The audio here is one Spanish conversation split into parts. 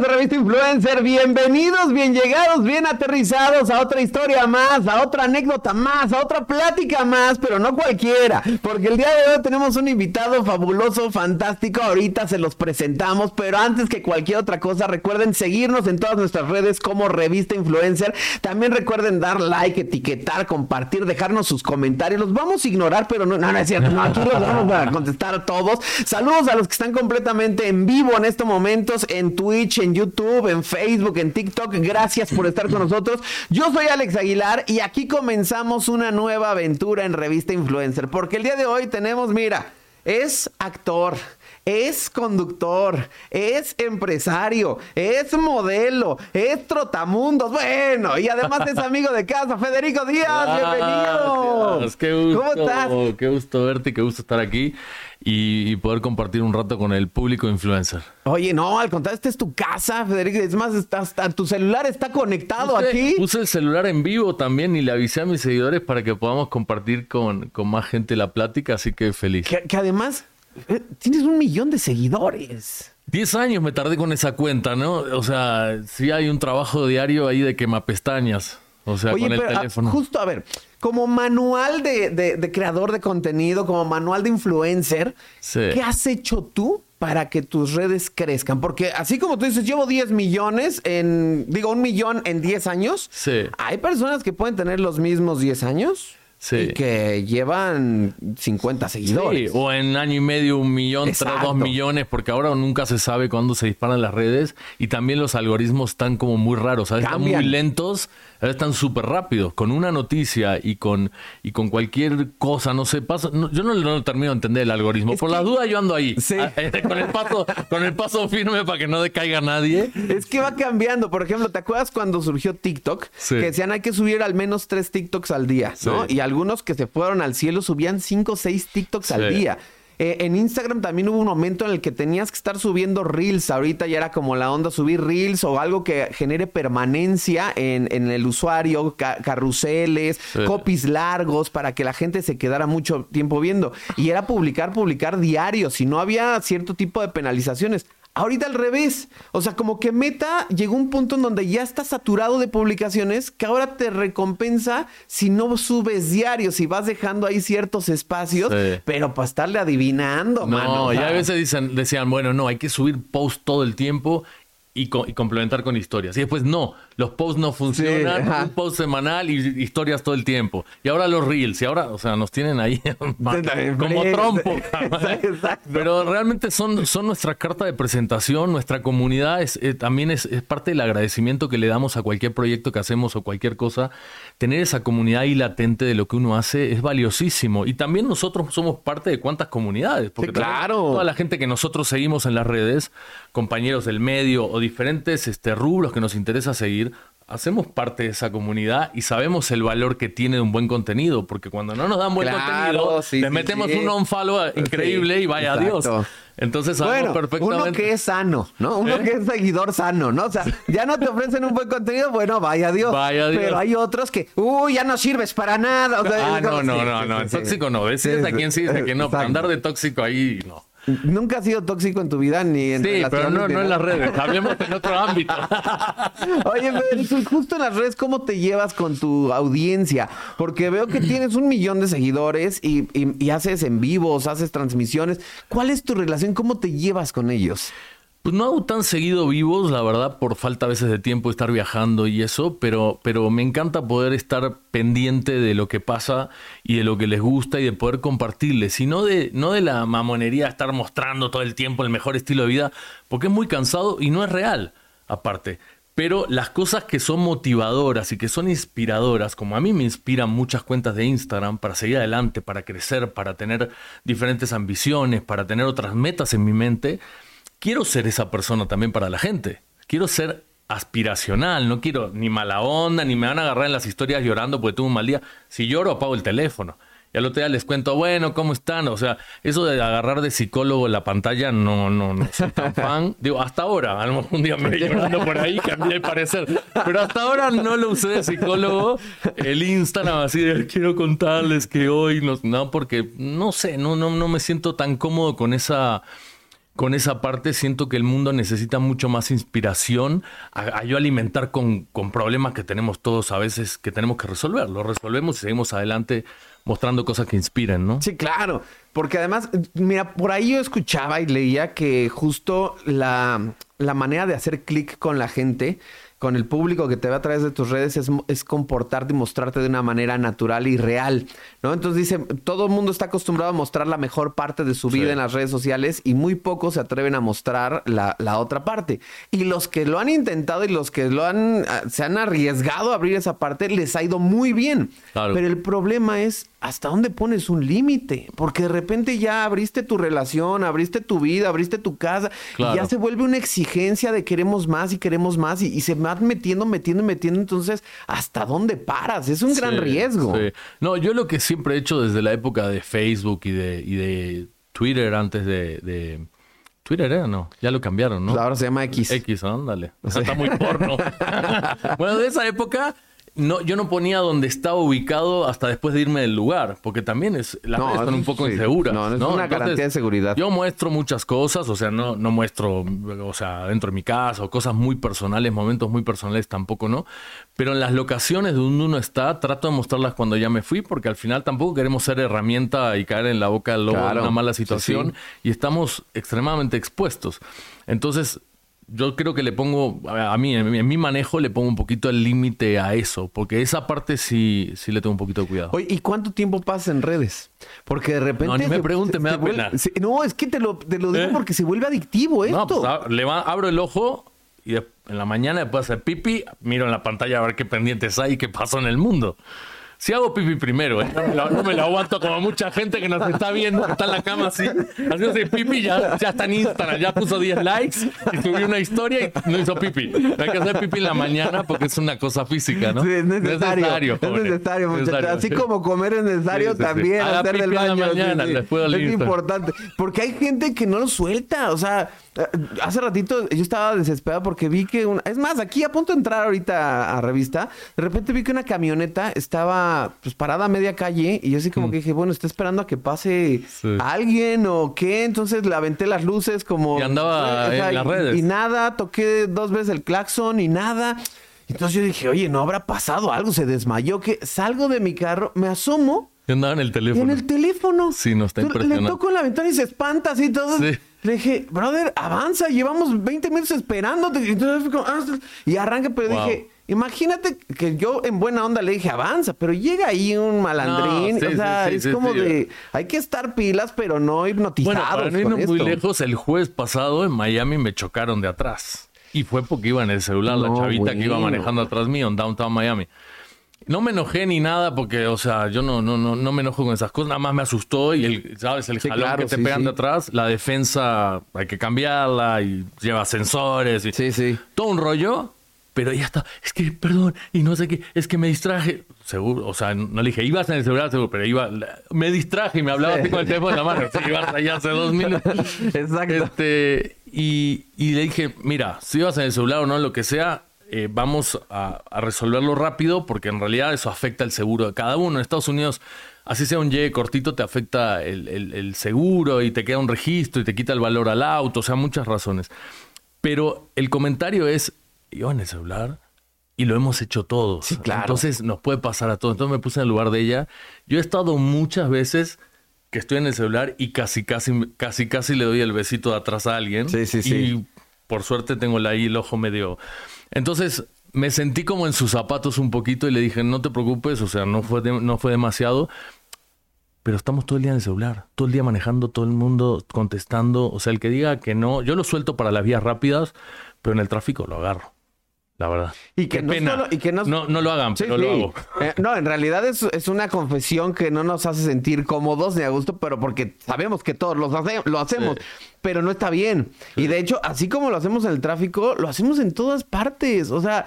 de Revista Influencer, bienvenidos, bien llegados, bien aterrizados a otra historia más, a otra anécdota más, a otra plática más, pero no cualquiera, porque el día de hoy tenemos un invitado fabuloso, fantástico, ahorita se los presentamos, pero antes que cualquier otra cosa, recuerden seguirnos en todas nuestras redes como Revista Influencer, también recuerden dar like, etiquetar, compartir, dejarnos sus comentarios, los vamos a ignorar, pero no, no, no es cierto, no, aquí los vamos a contestar a todos, saludos a los que están completamente en vivo en estos momentos, en Twitch, en YouTube, en Facebook, en TikTok. Gracias por estar con nosotros. Yo soy Alex Aguilar y aquí comenzamos una nueva aventura en Revista Influencer. Porque el día de hoy tenemos, mira, es actor es conductor, es empresario, es modelo, es trotamundos, bueno, y además es amigo de casa, Federico Díaz, bienvenido. Qué gusto, ¿Cómo estás? Qué gusto verte, qué gusto estar aquí y, poder compartir un rato con el público influencer. Oye, no, al contrario, esta es tu casa, Federico. Es más, tu celular está conectado aquí. Puse el celular en vivo también y le avisé a mis seguidores para que podamos compartir con, con más gente la plática, así que feliz. que además eh, tienes un millón de seguidores. Diez años me tardé con esa cuenta, ¿no? O sea, sí hay un trabajo diario ahí de quemapestañas. O sea, con el ah, teléfono. justo, a ver, como manual de, creador de contenido, como manual de influencer, ¿qué has hecho tú para que tus redes crezcan? Porque así como tú dices, llevo 10 millones en, digo, un millón en 10 años. Sí. Hay personas que pueden tener los mismos 10 años. Y que llevan 50 seguidores. o en año y medio un millón, tres, dos millones, porque ahora nunca se sabe cuándo se disparan las redes y también los algoritmos están como muy raros, ¿sabes? Están muy lentos, están súper rápidos. Con una noticia y con, y con cualquier cosa, no sé, pasa, yo no, no, termino de entender el algoritmo. Por la duda yo ando ahí, ah, eh, con, el paso, con el paso firme para que no decaiga nadie. Es que va cambiando. Por ejemplo, ¿te acuerdas cuando surgió TikTok? Que decían hay que subir al menos tres TikToks al día, ¿no? Y algunos que se fueron al cielo subían cinco o seis TikToks al día. Eh, en Instagram también hubo un momento en el que tenías que estar subiendo reels. Ahorita ya era como la onda subir reels o algo que genere permanencia en, el usuario, carruseles, copies largos para que la gente se quedara mucho tiempo viendo. Y era publicar, publicar diario. Si no había cierto tipo de penalizaciones. Ahorita al revés. O sea, como que Meta llegó a un punto en donde ya está saturado de publicaciones que ahora te recompensa si no subes diarios, si vas dejando ahí ciertos espacios, pero para estarle adivinando, no, mano. No, ya a veces dicen, decían, bueno, no, hay que subir post todo el tiempo y, complementar con historias. Y después, no, los posts no funcionan, un post semanal y historias todo el tiempo. Y ahora los reels, y ahora, o sea, nos tienen ahí como trompo. Pero realmente son, son nuestra carta de presentación, nuestra comunidad es, eh, también es, es, parte del agradecimiento que le damos a cualquier proyecto que hacemos o cualquier cosa. Tener esa comunidad ahí latente de lo que uno hace es valiosísimo. Y también nosotros somos parte de cuántas comunidades. Porque claro. Toda la gente que nosotros seguimos en las redes, compañeros del medio o diferentes este, rubros que nos interesa seguir, hacemos parte de esa comunidad y sabemos el valor que tiene un buen contenido, porque cuando no nos dan buen contenido, le metemos un on-follow increíble y vaya a Dios. Entonces sabemos perfectamente. Uno que es sano, ¿no? Uno ¿Eh? que es seguidor sano, ¿no? O sea, ya no te ofrecen un buen contenido, bueno, vaya Dios. Vaya Dios. Pero hay otros que, uy, ya no sirves para nada. ah, no, no, no, no, tóxico no. ¿Ves? a quién sí, a quién no. andar de tóxico ahí, no. Nunca has sido tóxico en tu vida ni en Sí, pero no, no en las redes. Hablemos en otro ámbito. Oye, justo en las redes, ¿cómo te llevas con tu audiencia? Porque veo que tienes un millón de seguidores y, y haces en vivos, haces transmisiones. ¿Cuál es tu relación? ¿Cómo te llevas con ellos? Pues no hago tan seguido vivos, la verdad, por falta a veces de tiempo, estar viajando y eso, pero, pero me encanta poder estar pendiente de lo que pasa y de lo que les gusta y de poder compartirles, y no de, no de la mamonería estar mostrando todo el tiempo el mejor estilo de vida, porque es muy cansado y no es real, aparte. Pero las cosas que son motivadoras y que son inspiradoras, como a mí me inspiran muchas cuentas de Instagram para seguir adelante, para crecer, para tener diferentes ambiciones, para tener otras metas en mi mente, quiero ser esa persona también para la gente. Quiero ser aspiracional, no quiero ni mala onda, ni me van a agarrar en las historias llorando porque tuve un mal día. Si lloro, apago el teléfono. Y al otro día les cuento, bueno, ¿cómo están? O sea, eso de agarrar de psicólogo la pantalla, no, no, no soy tan fan. Digo, hasta ahora, a lo mejor un día me voy llorando por ahí, cambié de parecer. Pero hasta ahora no lo usé de psicólogo. El Instagram, así de, quiero contarles que hoy, no, no porque, no sé, no, no, no me siento tan cómodo con esa con esa parte siento que el mundo necesita mucho más inspiración a, yo alimentar con, con, problemas que tenemos todos a veces que tenemos que resolver. Lo resolvemos y seguimos adelante mostrando cosas que inspiren, ¿no? Sí, claro. Porque además, mira, por ahí yo escuchaba y leía que justo la, la manera de hacer clic con la gente con el público que te ve a través de tus redes es, es, comportarte y mostrarte de una manera natural y real, ¿no? Entonces dice, todo el mundo está acostumbrado a mostrar la mejor parte de su vida en las redes sociales y muy pocos se atreven a mostrar la, la, otra parte. Y los que lo han intentado y los que lo han, ah, se han arriesgado a abrir esa parte, les ha ido muy bien. Pero el problema es ¿hasta dónde pones un límite? Porque de repente ya abriste tu relación, abriste tu vida, abriste tu casa, y ya se vuelve una exigencia de queremos más y queremos más, y, se van metiendo, metiendo, metiendo. Entonces, ¿hasta dónde paras? Es un gran riesgo. No, yo lo que siempre he hecho desde la época de Facebook y de, y de Twitter antes de, Twitter era, no, ya lo cambiaron, ¿no? Ahora se llama X. X, ándale. está muy porno. bueno, de esa época no, yo no ponía donde estaba ubicado hasta después de irme del lugar, porque también es las no, están un poco inseguras. No, no es una garantía de seguridad. Yo muestro muchas cosas, o sea, no, no muestro, o sea, dentro de mi casa o cosas muy personales, momentos muy personales tampoco, ¿no? Pero en las locaciones donde uno está, trato de mostrarlas cuando ya me fui, porque al final tampoco queremos ser herramienta y caer en la boca del lobo de una mala situación y estamos extremadamente expuestos. Entonces, yo creo que le pongo, a mí, en mi, manejo, le pongo un poquito el límite a eso, porque esa parte sí, sí le tengo un poquito de cuidado. Oye, ¿y cuánto tiempo pasa en redes? Porque de repente. No, ni me pregunte, me da pena. no, es que te lo, te lo digo ¿Eh? porque se vuelve adictivo esto. No, pues, le abro el ojo y en la mañana después de hacer pipi, miro en la pantalla a ver qué pendientes hay y qué pasó en el mundo. Si hago pipi primero, ¿eh? no, me lo, aguanto como mucha gente que nos está viendo, que está en la cama así, haciéndose pipi, ya, ya está en Instagram, ya puso 10 likes y subió una historia y no hizo pipi. Hay que hacer pipi en la mañana porque es una cosa física, ¿no? Sí, es necesario. Es necesario, muchachos. Así como comer es necesario, también hacer del baño. En la mañana, es importante. Porque hay gente que no lo suelta, o sea Hace ratito yo estaba desesperado porque vi que una... Es más, aquí a punto de entrar ahorita a, revista, de repente vi que una camioneta estaba pues parada a media calle y yo así como mm. que dije, bueno, está esperando a que pase alguien o qué. Entonces le aventé las luces como... Y andaba en las redes. Y, nada, toqué dos veces el claxon y nada. Entonces yo dije, oye, ¿no habrá pasado algo? Se desmayó. que Salgo de mi carro, me asomo. Y andaba en el teléfono. En el teléfono. Sí, no está impresionante. Le toco en la ventana y se espanta así todo. Sí. Le dije, brother, avanza, llevamos 20 minutos esperándote. Ah, y arranca, pero dije, imagínate que yo en buena onda le dije, avanza, pero llega ahí un malandrín. o sea, es como de, hay que estar pilas, pero no hipnotizados. Bueno, para no muy lejos, el jueves pasado en Miami me chocaron de atrás. Y fue porque iba en el celular la chavita que iba manejando atrás mío en Downtown Miami. No me enojé ni nada porque, o sea, yo no, no, no, no me enojo con esas cosas, nada más me asustó y el, ¿sabes? El jalón que te pegan de atrás, la defensa hay que cambiarla y lleva sensores y sí, sí. todo un rollo, pero ya está, es que, perdón, y no sé qué, es que me distraje, seguro, o sea, no le dije, ibas en el celular, seguro, pero iba, me distraje y me hablaba así con el teléfono en la mano, sí, ibas allá hace dos minutos. Exacto. Este, y, y le dije, mira, si ibas en el celular o no, lo que sea, eh, vamos a, resolverlo rápido porque en realidad eso afecta el seguro de cada uno. En Estados Unidos, así sea un Y cortito, te afecta el, seguro y te queda un registro y te quita el valor al auto, o sea, muchas razones. Pero el comentario es, yo en el celular y lo hemos hecho todos. Sí, claro. Entonces nos puede pasar a todos. Entonces me puse en el lugar de ella. Yo he estado muchas veces que estoy en el celular y casi, casi, casi, casi le doy el besito de atrás a alguien. Sí, sí, sí. Y por suerte tengo ahí el ojo medio entonces me sentí como en sus zapatos un poquito y le dije, no te preocupes, o sea, no fue, no fue demasiado, pero estamos todo el día en el celular, todo el día manejando, todo el mundo contestando, o sea, el que diga que no, yo lo suelto para las vías rápidas, pero en el tráfico lo agarro la verdad. Y que, no, y que no, no, lo hagan, pero lo hago. Eh, no, en realidad es, es, una confesión que no nos hace sentir cómodos ni a gusto, pero porque sabemos que todos lo hacemos, pero no está bien. Y de hecho, así como lo hacemos en el tráfico, lo hacemos en todas partes. O sea,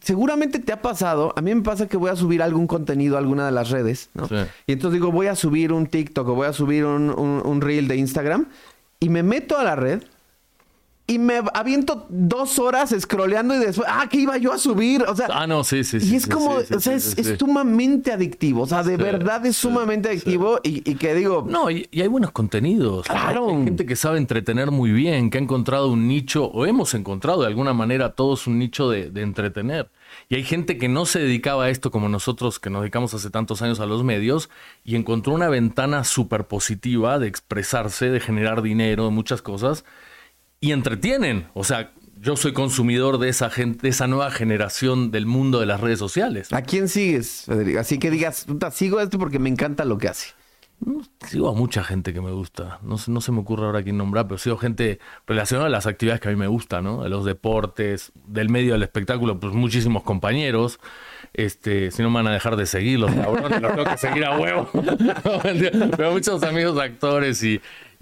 seguramente te ha pasado, a mí me pasa que voy a subir algún contenido a alguna de las redes, ¿no? Y entonces digo, voy a subir un TikTok o voy a subir un, un, un reel de Instagram y me meto a la red y me aviento dos horas scrolleando y después, ah, que iba yo a subir. O sea, ah, no, sí, sí. Y es como, o sea, es, sumamente adictivo. O sea, de verdad es sumamente adictivo y, que digo. No, y, hay buenos contenidos. Claro. Hay, gente que sabe entretener muy bien, que ha encontrado un nicho, o hemos encontrado de alguna manera todos un nicho de, de entretener. Y hay gente que no se dedicaba a esto como nosotros, que nos dedicamos hace tantos años a los medios, y encontró una ventana súper positiva de expresarse, de generar dinero, de muchas cosas y entretienen. O sea, yo soy consumidor de esa gente, de esa nueva generación del mundo de las redes sociales. ¿A quién sigues, Federico? Así que digas, sigo a esto porque me encanta lo que hace. Sigo a mucha gente que me gusta. No, no se me ocurre ahora quién nombrar, pero sigo gente relacionada a las actividades que a mí me gustan, ¿no? De los deportes, del medio del espectáculo, pues muchísimos compañeros. Este, si no me van a dejar de seguir, los cabrones, los tengo que seguir a huevo. pero muchos amigos actores y,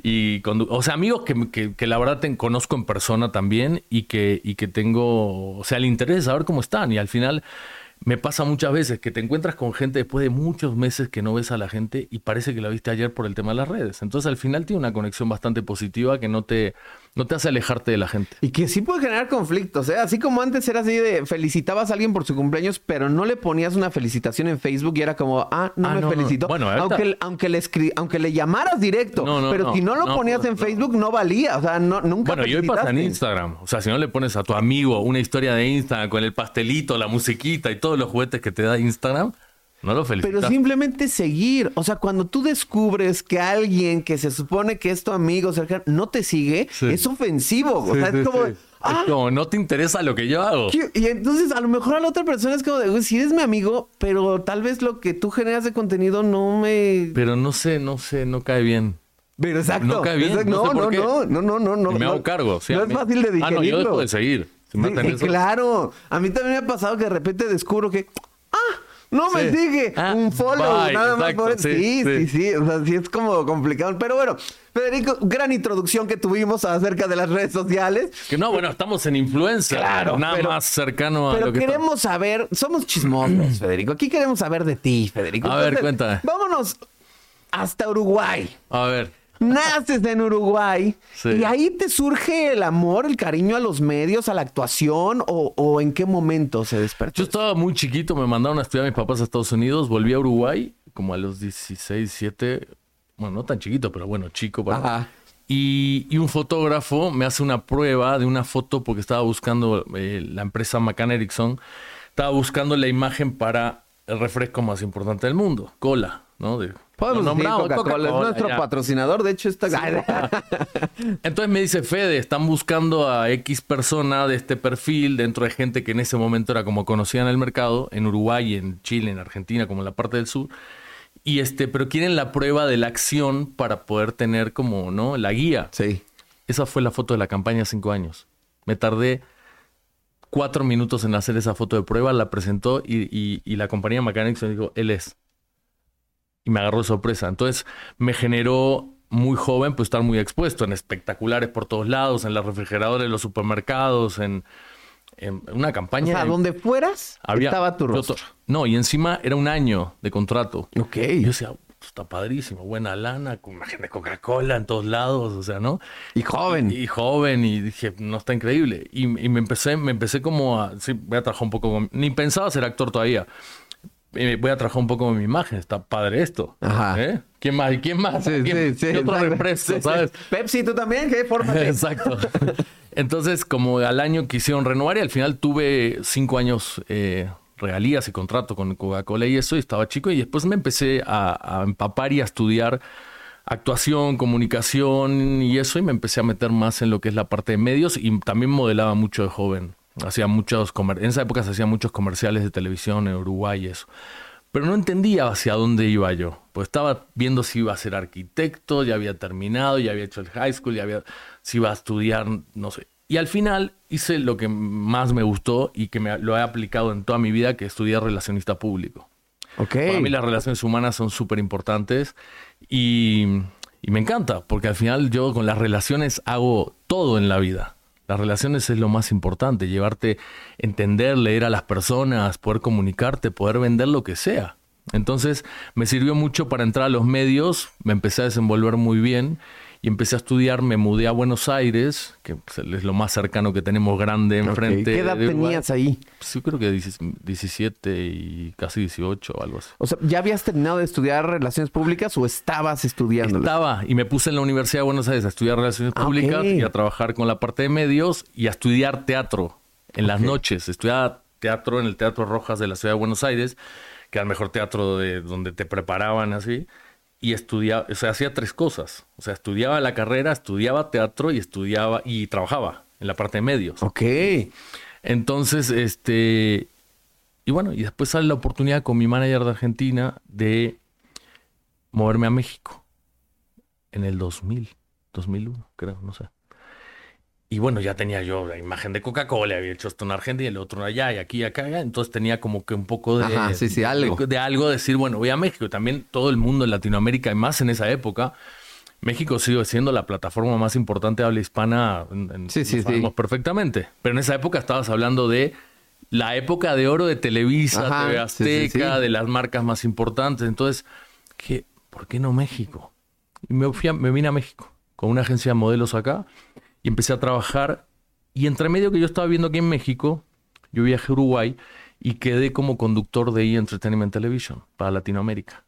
y o sea, amigos que, que, la verdad conozco en persona también y que, y que tengo, o sea, el interés saber cómo están. Y al final me pasa muchas veces que te encuentras con gente después de muchos meses que no ves a la gente y parece que la viste ayer por el tema de las redes. Entonces al final tiene una conexión bastante positiva que no te, no te hace alejarte de la gente. Y que sí puede generar conflictos, ¿eh? Así como antes era así de felicitabas a alguien por su cumpleaños, pero no le ponías una felicitación en Facebook y era como, ah, no ah, me felicitó. Bueno, aunque, aunque, le aunque le llamaras directo, pero si no lo ponías en Facebook no valía, o sea, no, nunca Bueno, y hoy pasa en Instagram, o sea, si no le pones a tu amigo una historia de Instagram con el pastelito, la musiquita y todos los juguetes que te da Instagram, no lo felicitas. Pero simplemente seguir. O sea, cuando tú descubres que alguien que se supone que es tu amigo cercano no te sigue, es ofensivo. o sea, es como. Ah, no te interesa lo que yo hago. Y entonces a lo mejor a la otra persona es como de, si eres mi amigo, pero tal vez lo que tú generas de contenido no me... Pero no sé, no sé, no cae bien. Pero exacto. No cae bien. No, no, no, no, no, no, no, me hago cargo. no es fácil de digerirlo. Ah, no, yo dejo de seguir. Claro. A mí también me ha pasado que de repente descubro que, ah, no me sigue. Ah, un follow, nada más por eso. Sí, sí, sí, O sea, sí es como complicado. Pero bueno, Federico, gran introducción que tuvimos acerca de las redes sociales. Que no, bueno, estamos en influencia. Claro. Nada más cercano a lo que queremos saber, somos chismosos, Federico. Aquí queremos saber de ti, Federico. A ver, cuéntame. Vámonos hasta Uruguay. A ver. Naces en Uruguay y ahí te surge el amor, el cariño a los medios, a la actuación o, en qué momento se despertó. Yo estaba muy chiquito, me mandaron a estudiar a mis papás a Estados Unidos, volví a Uruguay como a los 16, 17, bueno, no tan chiquito, pero bueno, chico. Para... Y, y, un fotógrafo me hace una prueba de una foto porque estaba buscando eh, la empresa McCann Erickson, estaba buscando la imagen para el refresco más importante del mundo, cola, ¿no? De, Podemos Coca-Cola, es nuestro patrocinador, de hecho está... Entonces me dice, Fede, están buscando a X persona de este perfil dentro de gente que en ese momento era como conocida en el mercado, en Uruguay, en Chile, en Argentina, como en la parte del sur. Y este, pero quieren la prueba de la acción para poder tener como, ¿no? La guía. Sí. Esa fue la foto de la campaña cinco años. Me tardé cuatro minutos en hacer esa foto de prueba, la presentó y, y la compañía Mechanics dijo, él es y me agarró de sorpresa. Entonces me generó muy joven pues estar muy expuesto en espectaculares por todos lados, en los refrigeradores de los supermercados, en, una campaña. O sea, donde fueras estaba tu rostro. no, y encima era un año de contrato. Ok. Y yo decía, está padrísimo, buena lana, con imagen de Coca-Cola en todos lados, o sea, ¿no? Y joven. Y, joven, y dije, no, está increíble. Y, me empecé, me empecé como a, sí, voy a trabajar un poco, ni pensaba ser actor todavía voy a trabajar un poco con mi imagen, está padre esto. Ajá. ¿Eh? ¿Quién más? ¿Quién más? Sí, ¿Quién, sí, sí, otro sabes? Pepsi, tú también, ¿qué forma? Exacto. Entonces, como al año quisieron renovar y al final tuve cinco años eh, regalías y contrato con Coca-Cola y eso, y estaba chico y después me empecé a, a empapar y a estudiar actuación, comunicación y eso, y me empecé a meter más en lo que es la parte de medios y también modelaba mucho de joven. Hacía muchos en esa época se hacían muchos comerciales de televisión en Uruguay y eso. Pero no entendía hacia dónde iba yo. Pues estaba viendo si iba a ser arquitecto, ya había terminado, ya había hecho el high school, ya había, si iba a estudiar, no sé. Y al final hice lo que más me gustó y que me, lo he aplicado en toda mi vida, que estudié relacionista público. Okay. Para mí las relaciones humanas son súper importantes y, y me encanta, porque al final yo con las relaciones hago todo en la vida. Las relaciones es lo más importante, llevarte, entender, leer a las personas, poder comunicarte, poder vender lo que sea. Entonces me sirvió mucho para entrar a los medios, me empecé a desenvolver muy bien y empecé a estudiar, me mudé a Buenos Aires, que pues, es lo más cercano que tenemos grande enfrente. ¿Qué edad tenías ahí? Pues, yo creo que 17 y casi 18 o algo así. O sea, ¿ya habías terminado de estudiar relaciones públicas o estabas estudiando? Estaba y me puse en la Universidad de Buenos Aires a estudiar relaciones ah, públicas y a trabajar con la parte de medios y a estudiar teatro en las noches. Estudiaba teatro en el Teatro Rojas de la Ciudad de Buenos Aires, que era el mejor teatro de donde te preparaban así y estudiaba, o sea, hacía tres cosas. O sea, estudiaba la carrera, estudiaba teatro y estudiaba y trabajaba en la parte de medios. Ok. Entonces, este, y bueno, y después sale la oportunidad con mi manager de Argentina de moverme a México en el 2000, 2001, creo, no sé. Y bueno, ya tenía yo la imagen de Coca-Cola, había hecho esto en Argentina y el otro allá y aquí y acá. Entonces tenía como que un poco de, sí, sí, algo. De, algo decir, bueno, voy a México. También todo el mundo en Latinoamérica y más en esa época. México sigue siendo la plataforma más importante de habla hispana. sí, sí, sabemos perfectamente. Pero en esa época estabas hablando de la época de oro de Televisa, de Azteca, de las marcas más importantes. Entonces, ¿qué, ¿por qué no México? Y me, fui me vine a México con una agencia de modelos acá y empecé a trabajar. Y entre medio que yo estaba viendo aquí en México, yo viajé a Uruguay y quedé como conductor de E! Entertainment Television para Latinoamérica.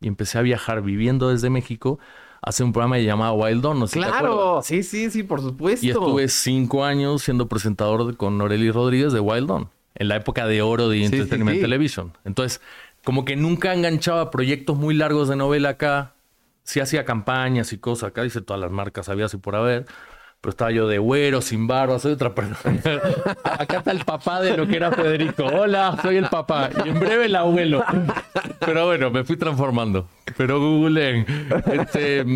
Y empecé a viajar viviendo desde México hace un programa llamado Wild Dawn. No claro, sí, sí, sí, por supuesto. Y estuve cinco años siendo presentador con Noreli Rodríguez de Wild Dawn, en la época de oro de Entertainment Television. Entonces, como que nunca enganchaba proyectos muy largos de novela acá. Sí hacía campañas y cosas acá, dice todas las marcas, había así por haber pero estaba yo de güero, sin barba, soy otra persona. Acá está el papá de lo que era Federico. Hola, soy el papá. Y en breve el abuelo. Pero bueno, me fui transformando. Pero googleen. Este,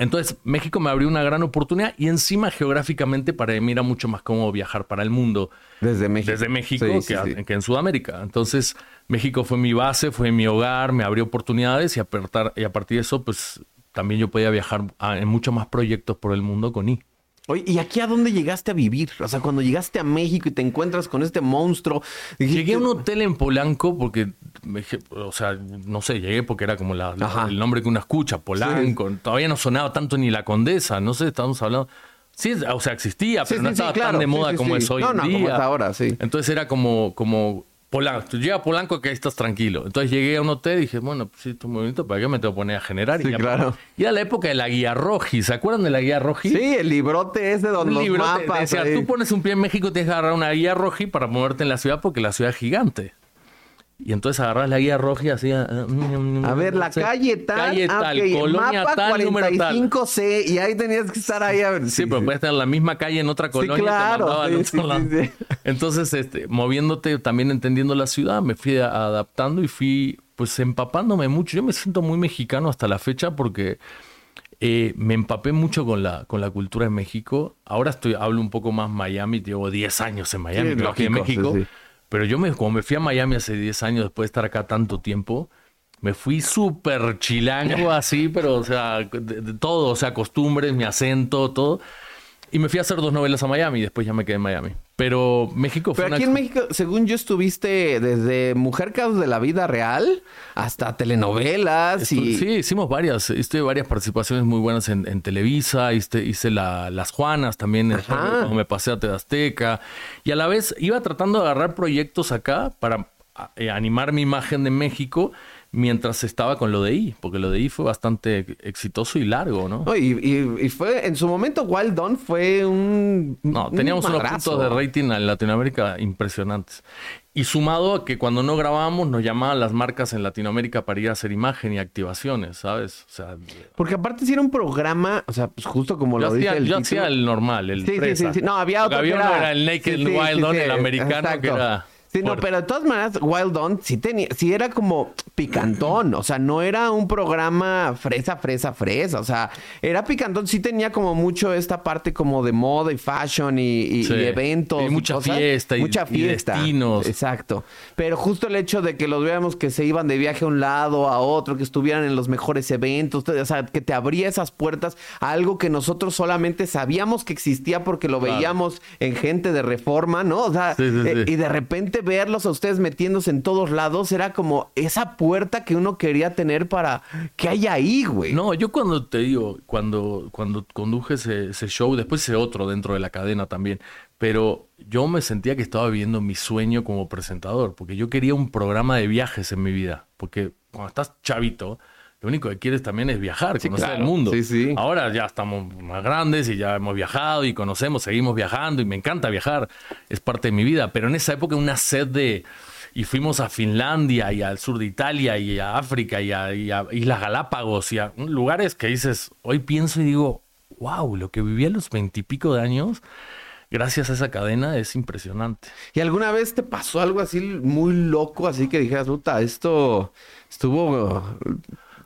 entonces, México me abrió una gran oportunidad y encima geográficamente para mí era mucho más cómodo viajar para el mundo. Desde México. Desde México que, que, en Sudamérica. Entonces, México fue mi base, fue mi hogar, me abrió oportunidades y a, y a partir de eso, pues también yo podía viajar en muchos más proyectos por el mundo con I. Oye, ¿y aquí a dónde llegaste a vivir? O sea, cuando llegaste a México y te encuentras con este monstruo. Llegué a un hotel en Polanco porque, o sea, no sé, llegué porque era como la, el nombre que uno escucha, Polanco. Todavía no sonaba tanto ni la condesa, no sé, estábamos hablando. Sí, o sea, existía, pero no estaba tan de moda como es hoy no, no, Como es ahora, sí. Entonces era como, como Polanco, llega a Polanco que ahí estás tranquilo. Entonces llegué a un hotel y dije, bueno, pues sí, esto es muy bonito, ¿para qué me tengo que poner a generar? Sí, y claro. Y era la época de la guía roji, ¿se acuerdan de la guía roji? Sí, el librote ese donde los librote, mapas. Decía, tú pones un pie en México, tienes que agarrar una guía roji para moverte en la ciudad porque la ciudad es gigante. Y entonces agarras la guía roja y así. Ah, mm, mm, mm, a ver, la calle tal. Calle ah, tal, colonia mapa tal, 45 C. Y ahí tenías que estar ahí a ver. Sí, pero puedes estar en la misma calle en otra colonia. Sí, claro. Entonces, este, moviéndote, también entendiendo la ciudad, me fui adaptando y fui, pues, empapándome mucho. Yo me siento muy mexicano hasta la fecha porque. Eh, me empapé mucho con la, con la cultura de México. Ahora estoy, hablo un poco más Miami, llevo 10 años en Miami, sí, en México. Pero yo me, como me fui a Miami hace 10 años después de estar acá tanto tiempo, me fui súper chilango así, pero o sea, de, todo, o sea, costumbres, mi acento, todo. Y me fui a hacer dos novelas a Miami y después ya me quedé en Miami. Pero México fue. Pero aquí en México, según yo, estuviste desde Mujer Caos de la Vida Real hasta telenovelas. y... Sí, hicimos varias. Hice varias participaciones muy buenas en, Televisa. Hice, hice Las Juanas también. Cuando me pasé a Azteca. Y a la vez iba tratando de agarrar proyectos acá para eh, animar mi imagen de México mientras estaba con lo de I, porque lo de I fue bastante exitoso y largo, ¿no? y, fue, en su momento, Wild Dawn fue un. No, teníamos unos puntos de rating en Latinoamérica impresionantes. Y sumado a que cuando no grabábamos nos llamaban las marcas en Latinoamérica para ir a hacer imagen y activaciones, ¿sabes? O sea, porque aparte si era un programa, o sea, pues justo como lo dice el Yo hacía el normal, el sí, sí, sí, No, había otro que era... el Naked Wild Dawn, el americano que era Sí, no, pero de todas maneras, Wild Dawn sí tenía, sí era como picantón. O sea, no era un programa fresa, fresa, fresa. O sea, era picantón, sí tenía como mucho esta parte como de moda y fashion y, eventos. Y mucha fiesta y, mucha fiesta. destinos. Exacto. Pero justo el hecho de que los veamos que se iban de viaje a un lado, a otro, que estuvieran en los mejores eventos, o sea, que te abría esas puertas a algo que nosotros solamente sabíamos que existía porque lo veíamos en gente de reforma, ¿no? O sea, eh, y de repente verlos a ustedes metiéndose en todos lados era como esa puerta que uno quería tener para que haya ahí, güey. No, yo cuando te digo, cuando, cuando conduje ese, ese show, después ese otro dentro de la cadena también, pero yo me sentía que estaba viviendo mi sueño como presentador, porque yo quería un programa de viajes en mi vida, porque cuando estás chavito, lo único que quieres también es viajar, conocer el mundo. Sí, sí. Ahora ya estamos más grandes y ya hemos viajado y conocemos, seguimos viajando y me encanta viajar, es parte de mi vida, pero en esa época una sed de... Y fuimos a Finlandia y al sur de Italia y a África y a, y a Islas Galápagos y a lugares que dices, hoy pienso y digo, wow, lo que viví a los veintipico de años gracias a esa cadena es impresionante. ¿Y alguna vez te pasó algo así muy loco, así que dijeras, puta, esto estuvo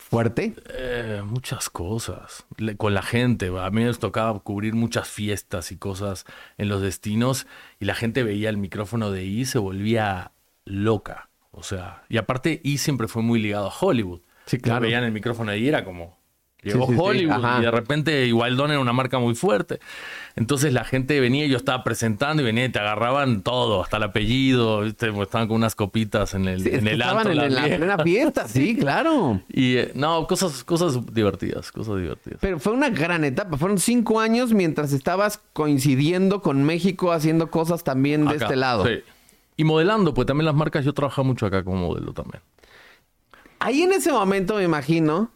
fuerte? Eh, muchas cosas. Le- con la gente. A mí nos tocaba cubrir muchas fiestas y cosas en los destinos y la gente veía el micrófono de I y se volvía loca. O sea, y aparte I siempre fue muy ligado a Hollywood. Sí, claro. Veían el micrófono de I era como... Llegó Sí, sí, sí, Hollywood y de repente Wildon era una marca muy fuerte. Entonces la gente venía y yo estaba presentando y venía y te agarraban todo, hasta el apellido, ¿viste? Porque estaban con unas copitas en el, en el estaban antro, en, la en la fiesta, sí, claro. Y eh, no, cosas, cosas divertidas, cosas divertidas. Pero fue una gran etapa. Fueron cinco años mientras estabas coincidiendo con México, haciendo cosas también de Acá, este lado. sí. Y modelando, pues también las marcas, yo trabajaba mucho acá como modelo también. Ahí en ese momento, me imagino,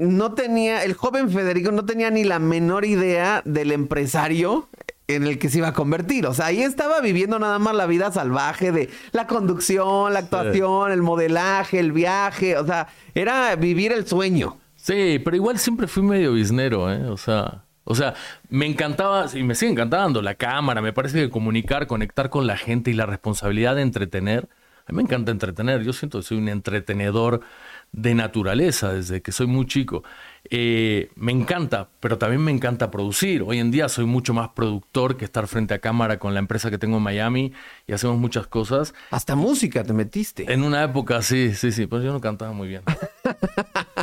no tenía, el joven Federico no tenía ni la menor idea del empresario en el que se iba a convertir. O sea, ahí estaba viviendo nada más la vida salvaje de la conducción, la actuación, el modelaje, el viaje. O sea, era vivir el sueño. Sí, pero igual siempre fui medio biznero, ¿eh? O sea, o sea, me encantaba, y me sigue encantando la cámara, me parece que comunicar, conectar con la gente y la responsabilidad de entretener, a mí me encanta entretener, yo siento que soy un entretenedor de naturaleza desde que soy muy chico. Eh, me encanta, pero también me encanta producir. Hoy en día soy mucho más productor que estar frente a cámara con la empresa que tengo en Miami y hacemos muchas cosas. Hasta música te metiste. En una época, sí, sí, sí, pues yo no cantaba muy bien.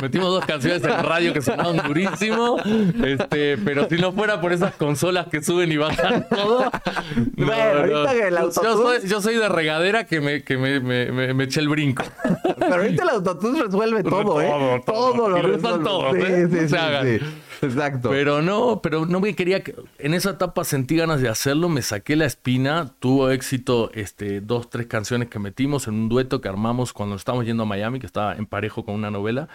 Metimos dos canciones en radio que sonaban durísimo, este, pero si no fuera por esas consolas que suben y bajan todo. no, Bueno, ahorita que el Yo autotune- soy, yo soy de regadera que me, que me, me, me- me eché el brinco. Pero ahorita el autotune resuelve todo, ¿eh? Todo, todo. Todo lo resuelve. todos, Sí, ¿eh? sí, se sí, hagan. Exacto. Pero no, pero no me quería. que- En esa etapa sentí ganas de hacerlo, me saqué la espina, tuvo éxito este, dos, tres canciones que metimos en un dueto que armamos cuando estábamos yendo a Miami, que estaba en parejo con una novela.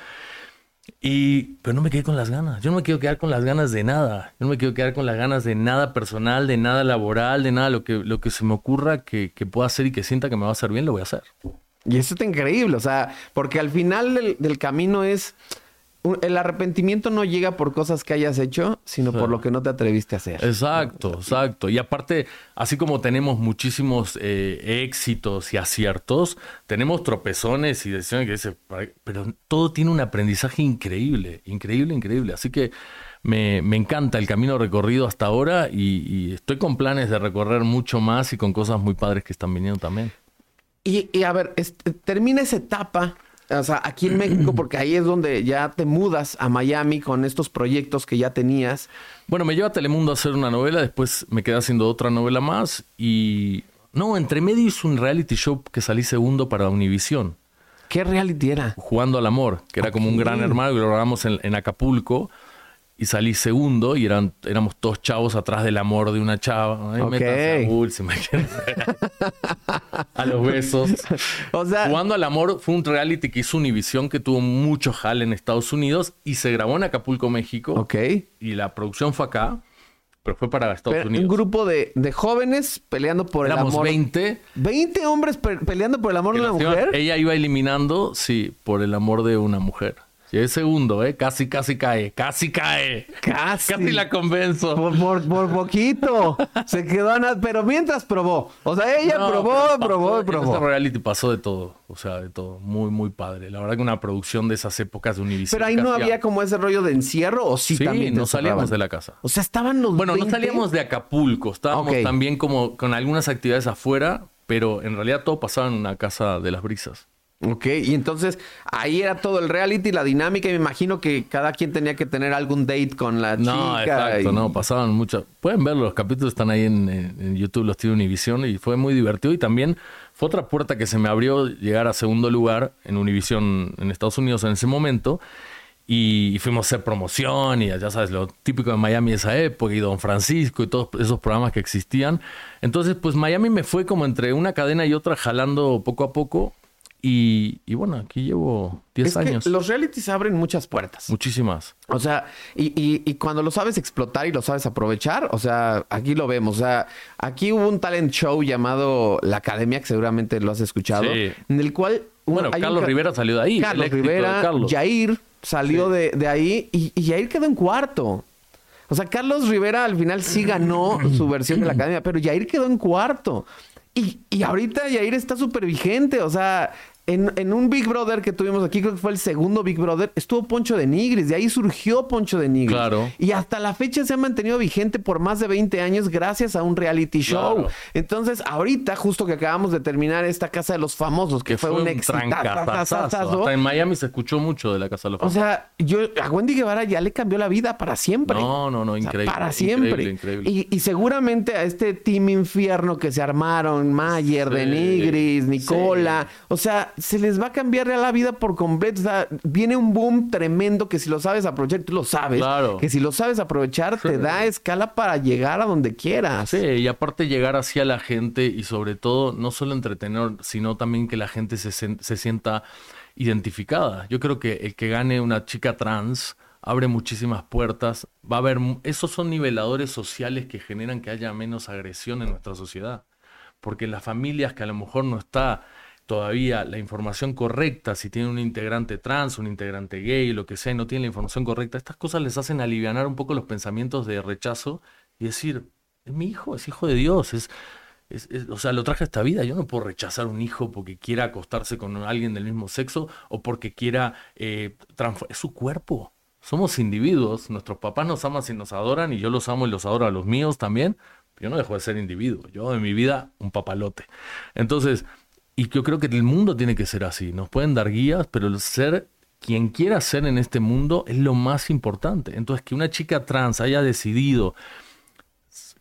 Y, pero no me quedé con las ganas. Yo no me quiero quedar con las ganas de nada. Yo no me quiero quedar con las ganas de nada personal, de nada laboral, de nada lo que, lo que se me ocurra que, que pueda hacer y que sienta que me va a hacer bien, lo voy a hacer. Y eso está increíble, o sea, porque al final del, del camino es... El arrepentimiento no llega por cosas que hayas hecho, sino por lo que no te atreviste a hacer. Exacto, exacto. Y aparte, así como tenemos muchísimos eh, éxitos y aciertos, tenemos tropezones y decisiones que dice, pero todo tiene un aprendizaje increíble, increíble, increíble. Así que me, me encanta el camino recorrido hasta ahora y, y estoy con planes de recorrer mucho más y con cosas muy padres que están viniendo también. Y, y a ver, este, termina esa etapa, o sea, aquí en México, porque ahí es donde ya te mudas a Miami con estos proyectos que ya tenías. Bueno, me lleva a Telemundo a hacer una novela, después me quedé haciendo otra novela más y... No, entre medio hice un reality show que salí segundo para Univisión. ¿Qué reality era? Jugando al Amor, que era como un gran hermano que lo grabamos en, en Acapulco. Y salí segundo y eran, éramos todos chavos atrás del amor de una chava. Ay, Ok. métanse a Bull, me ver. A los besos. O sea, Jugando al Amor fue un reality que hizo Univision que tuvo mucho jale en Estados Unidos y se grabó en Acapulco, México. ok. Y la producción fue acá, pero fue para Estados Pero Unidos. un grupo de, de jóvenes peleando por el Éramos amor. 20. 20 hombres pe- peleando por el amor de una mujer. Ella iba eliminando, sí, por el amor de una mujer. Llegué segundo, ¿eh? Casi, casi cae. Casi cae. Casi. Casi la convenzo. Por, por, por poquito. Se quedó a nada. Pero mientras probó. O sea, ella No, probó, probó, En probó. reality pasó de todo. O sea, de todo. Muy, muy padre. La verdad que una producción de esas épocas de Univision. Pero ahí no había como ese rollo de encierro, o sí, Sí, también. no salíamos de la casa. O sea, estaban los Bueno, no 20? salíamos de Acapulco. Estábamos también como con algunas actividades afuera, pero en realidad todo pasaba en una casa de las brisas. Ok, y entonces ahí era todo el reality, la dinámica, y me imagino que cada quien tenía que tener algún date con la No, chica. exacto, y- no, pasaban muchas. Pueden verlo, los capítulos están ahí en, en- YouTube, los tiene Univision y fue muy divertido y también fue otra puerta que se me abrió llegar a segundo lugar en Univision en Estados Unidos en ese momento. Y fuimos a hacer promoción y ya sabes, lo típico de Miami esa época y Don Francisco y todos esos programas que existían. Entonces, pues Miami me fue como entre una cadena y otra jalando poco a poco y, bueno, aquí llevo 10 años. los realities abren muchas puertas. Muchísimas. O sea, y, y, cuando lo sabes explotar y lo sabes aprovechar, o sea, aquí lo vemos. O sea, aquí hubo un talent show llamado La Academia, que seguramente lo has escuchado, en el cual... Bueno, Carlos Rivera salió de ahí. Carlos Rivera, Jair salió de, de, ahí y, y Jair quedó en cuarto. O sea, Carlos Rivera al final sí ganó su versión de la academia, pero Jair quedó en cuarto. Y, y ahorita Jair está súper vigente. O sea, en, un Big Brother que tuvimos aquí, creo que fue el segundo Big Brother, estuvo Poncho de Nigris, de ahí surgió Poncho de Nigris. Claro. Y hasta la fecha se ha mantenido vigente por más de 20 años gracias a un reality show. Entonces, ahorita, justo que acabamos de terminar esta Casa de los Famosos, que, fue, un éxito. Hasta en Miami se escuchó mucho de la Casa de los Famosos. O sea, yo, a Wendy Guevara ya le cambió la vida para siempre. No, no, no, increíble. para siempre. Increíble, Y, y, seguramente a este team infierno que se armaron, Mayer, de Nigris, Nicola, o sea, se les va a cambiar la vida por completo. O sea, viene un boom tremendo que si lo sabes aprovechar, tú lo sabes. Claro. Que si lo sabes aprovechar, te da escala para llegar a donde quieras. Sí, y aparte llegar hacia la gente y sobre todo no solo entretener, sino también que la gente se, se sienta identificada. Yo creo que el que gane una chica trans abre muchísimas puertas. Va a haber, esos son niveladores sociales que generan que haya menos agresión en nuestra sociedad. Porque las familias que a lo mejor no está todavía la información correcta, si tiene un integrante trans, un integrante gay, lo que sea, y no tiene la información correcta, estas cosas les hacen aliviar un poco los pensamientos de rechazo y decir, es mi hijo, es hijo de Dios, es, o sea, lo traje a esta vida, yo no puedo rechazar un hijo porque quiera acostarse con alguien del mismo sexo o porque quiera, eh, es su cuerpo. Somos individuos, nuestros papás nos aman y nos adoran y yo los amo y los adoro a los míos también. Yo no dejo de ser individuo, yo en mi vida un papalote. Entonces, y yo creo que el mundo tiene que ser así. Nos pueden dar guías, pero el ser quien quiera ser en este mundo es lo más importante. Entonces, que una chica trans haya decidido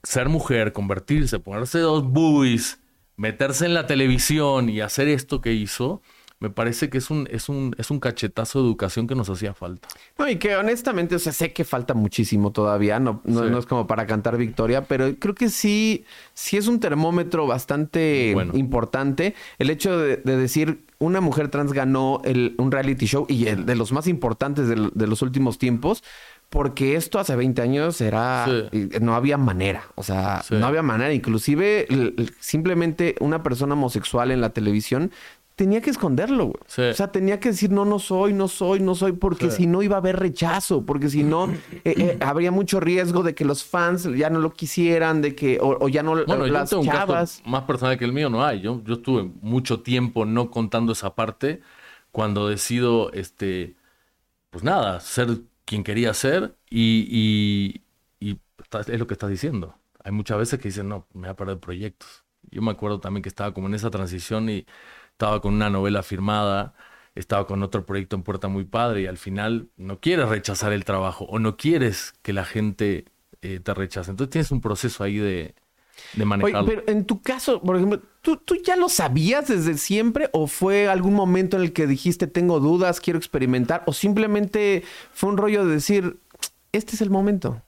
ser mujer, convertirse, ponerse dos boobies, meterse en la televisión y hacer esto que hizo, me parece que es un, es un, es un cachetazo de educación que nos hacía falta. No, y que honestamente, o sea, sé que falta muchísimo todavía, no, no, es como para cantar victoria, pero creo que sí, sí es un termómetro bastante importante el hecho de, decir una mujer trans ganó el, un reality show y el, de los más importantes de, los últimos tiempos, porque esto hace 20 años era no había manera, o sea, no había manera, inclusive simplemente una persona homosexual en la televisión tenía que esconderlo, güey. O sea, tenía que decir, no, no soy, no soy, no soy, porque si no iba a haber rechazo, porque si no, eh, eh, habría mucho riesgo de que los fans ya no lo quisieran, de que, o, ya no bueno, las yo tengo chavas. Un caso más personal que el mío no hay. Yo, yo estuve mucho tiempo no contando esa parte cuando decido, este, pues nada, ser quien quería ser y, y, y es lo que estás diciendo. Hay muchas veces que dicen, no, me voy a perder proyectos. Yo me acuerdo también que estaba como en esa transición y estaba con una novela firmada, estaba con otro proyecto en puerta muy padre y al final no quieres rechazar el trabajo o no quieres que la gente eh, te rechace. Entonces tienes un proceso ahí de, de manejarlo. pero en tu caso, por ejemplo, ¿tú, ¿tú ya lo sabías desde siempre o fue algún momento en el que dijiste tengo dudas, quiero experimentar o simplemente fue un rollo de decir, este es el momento?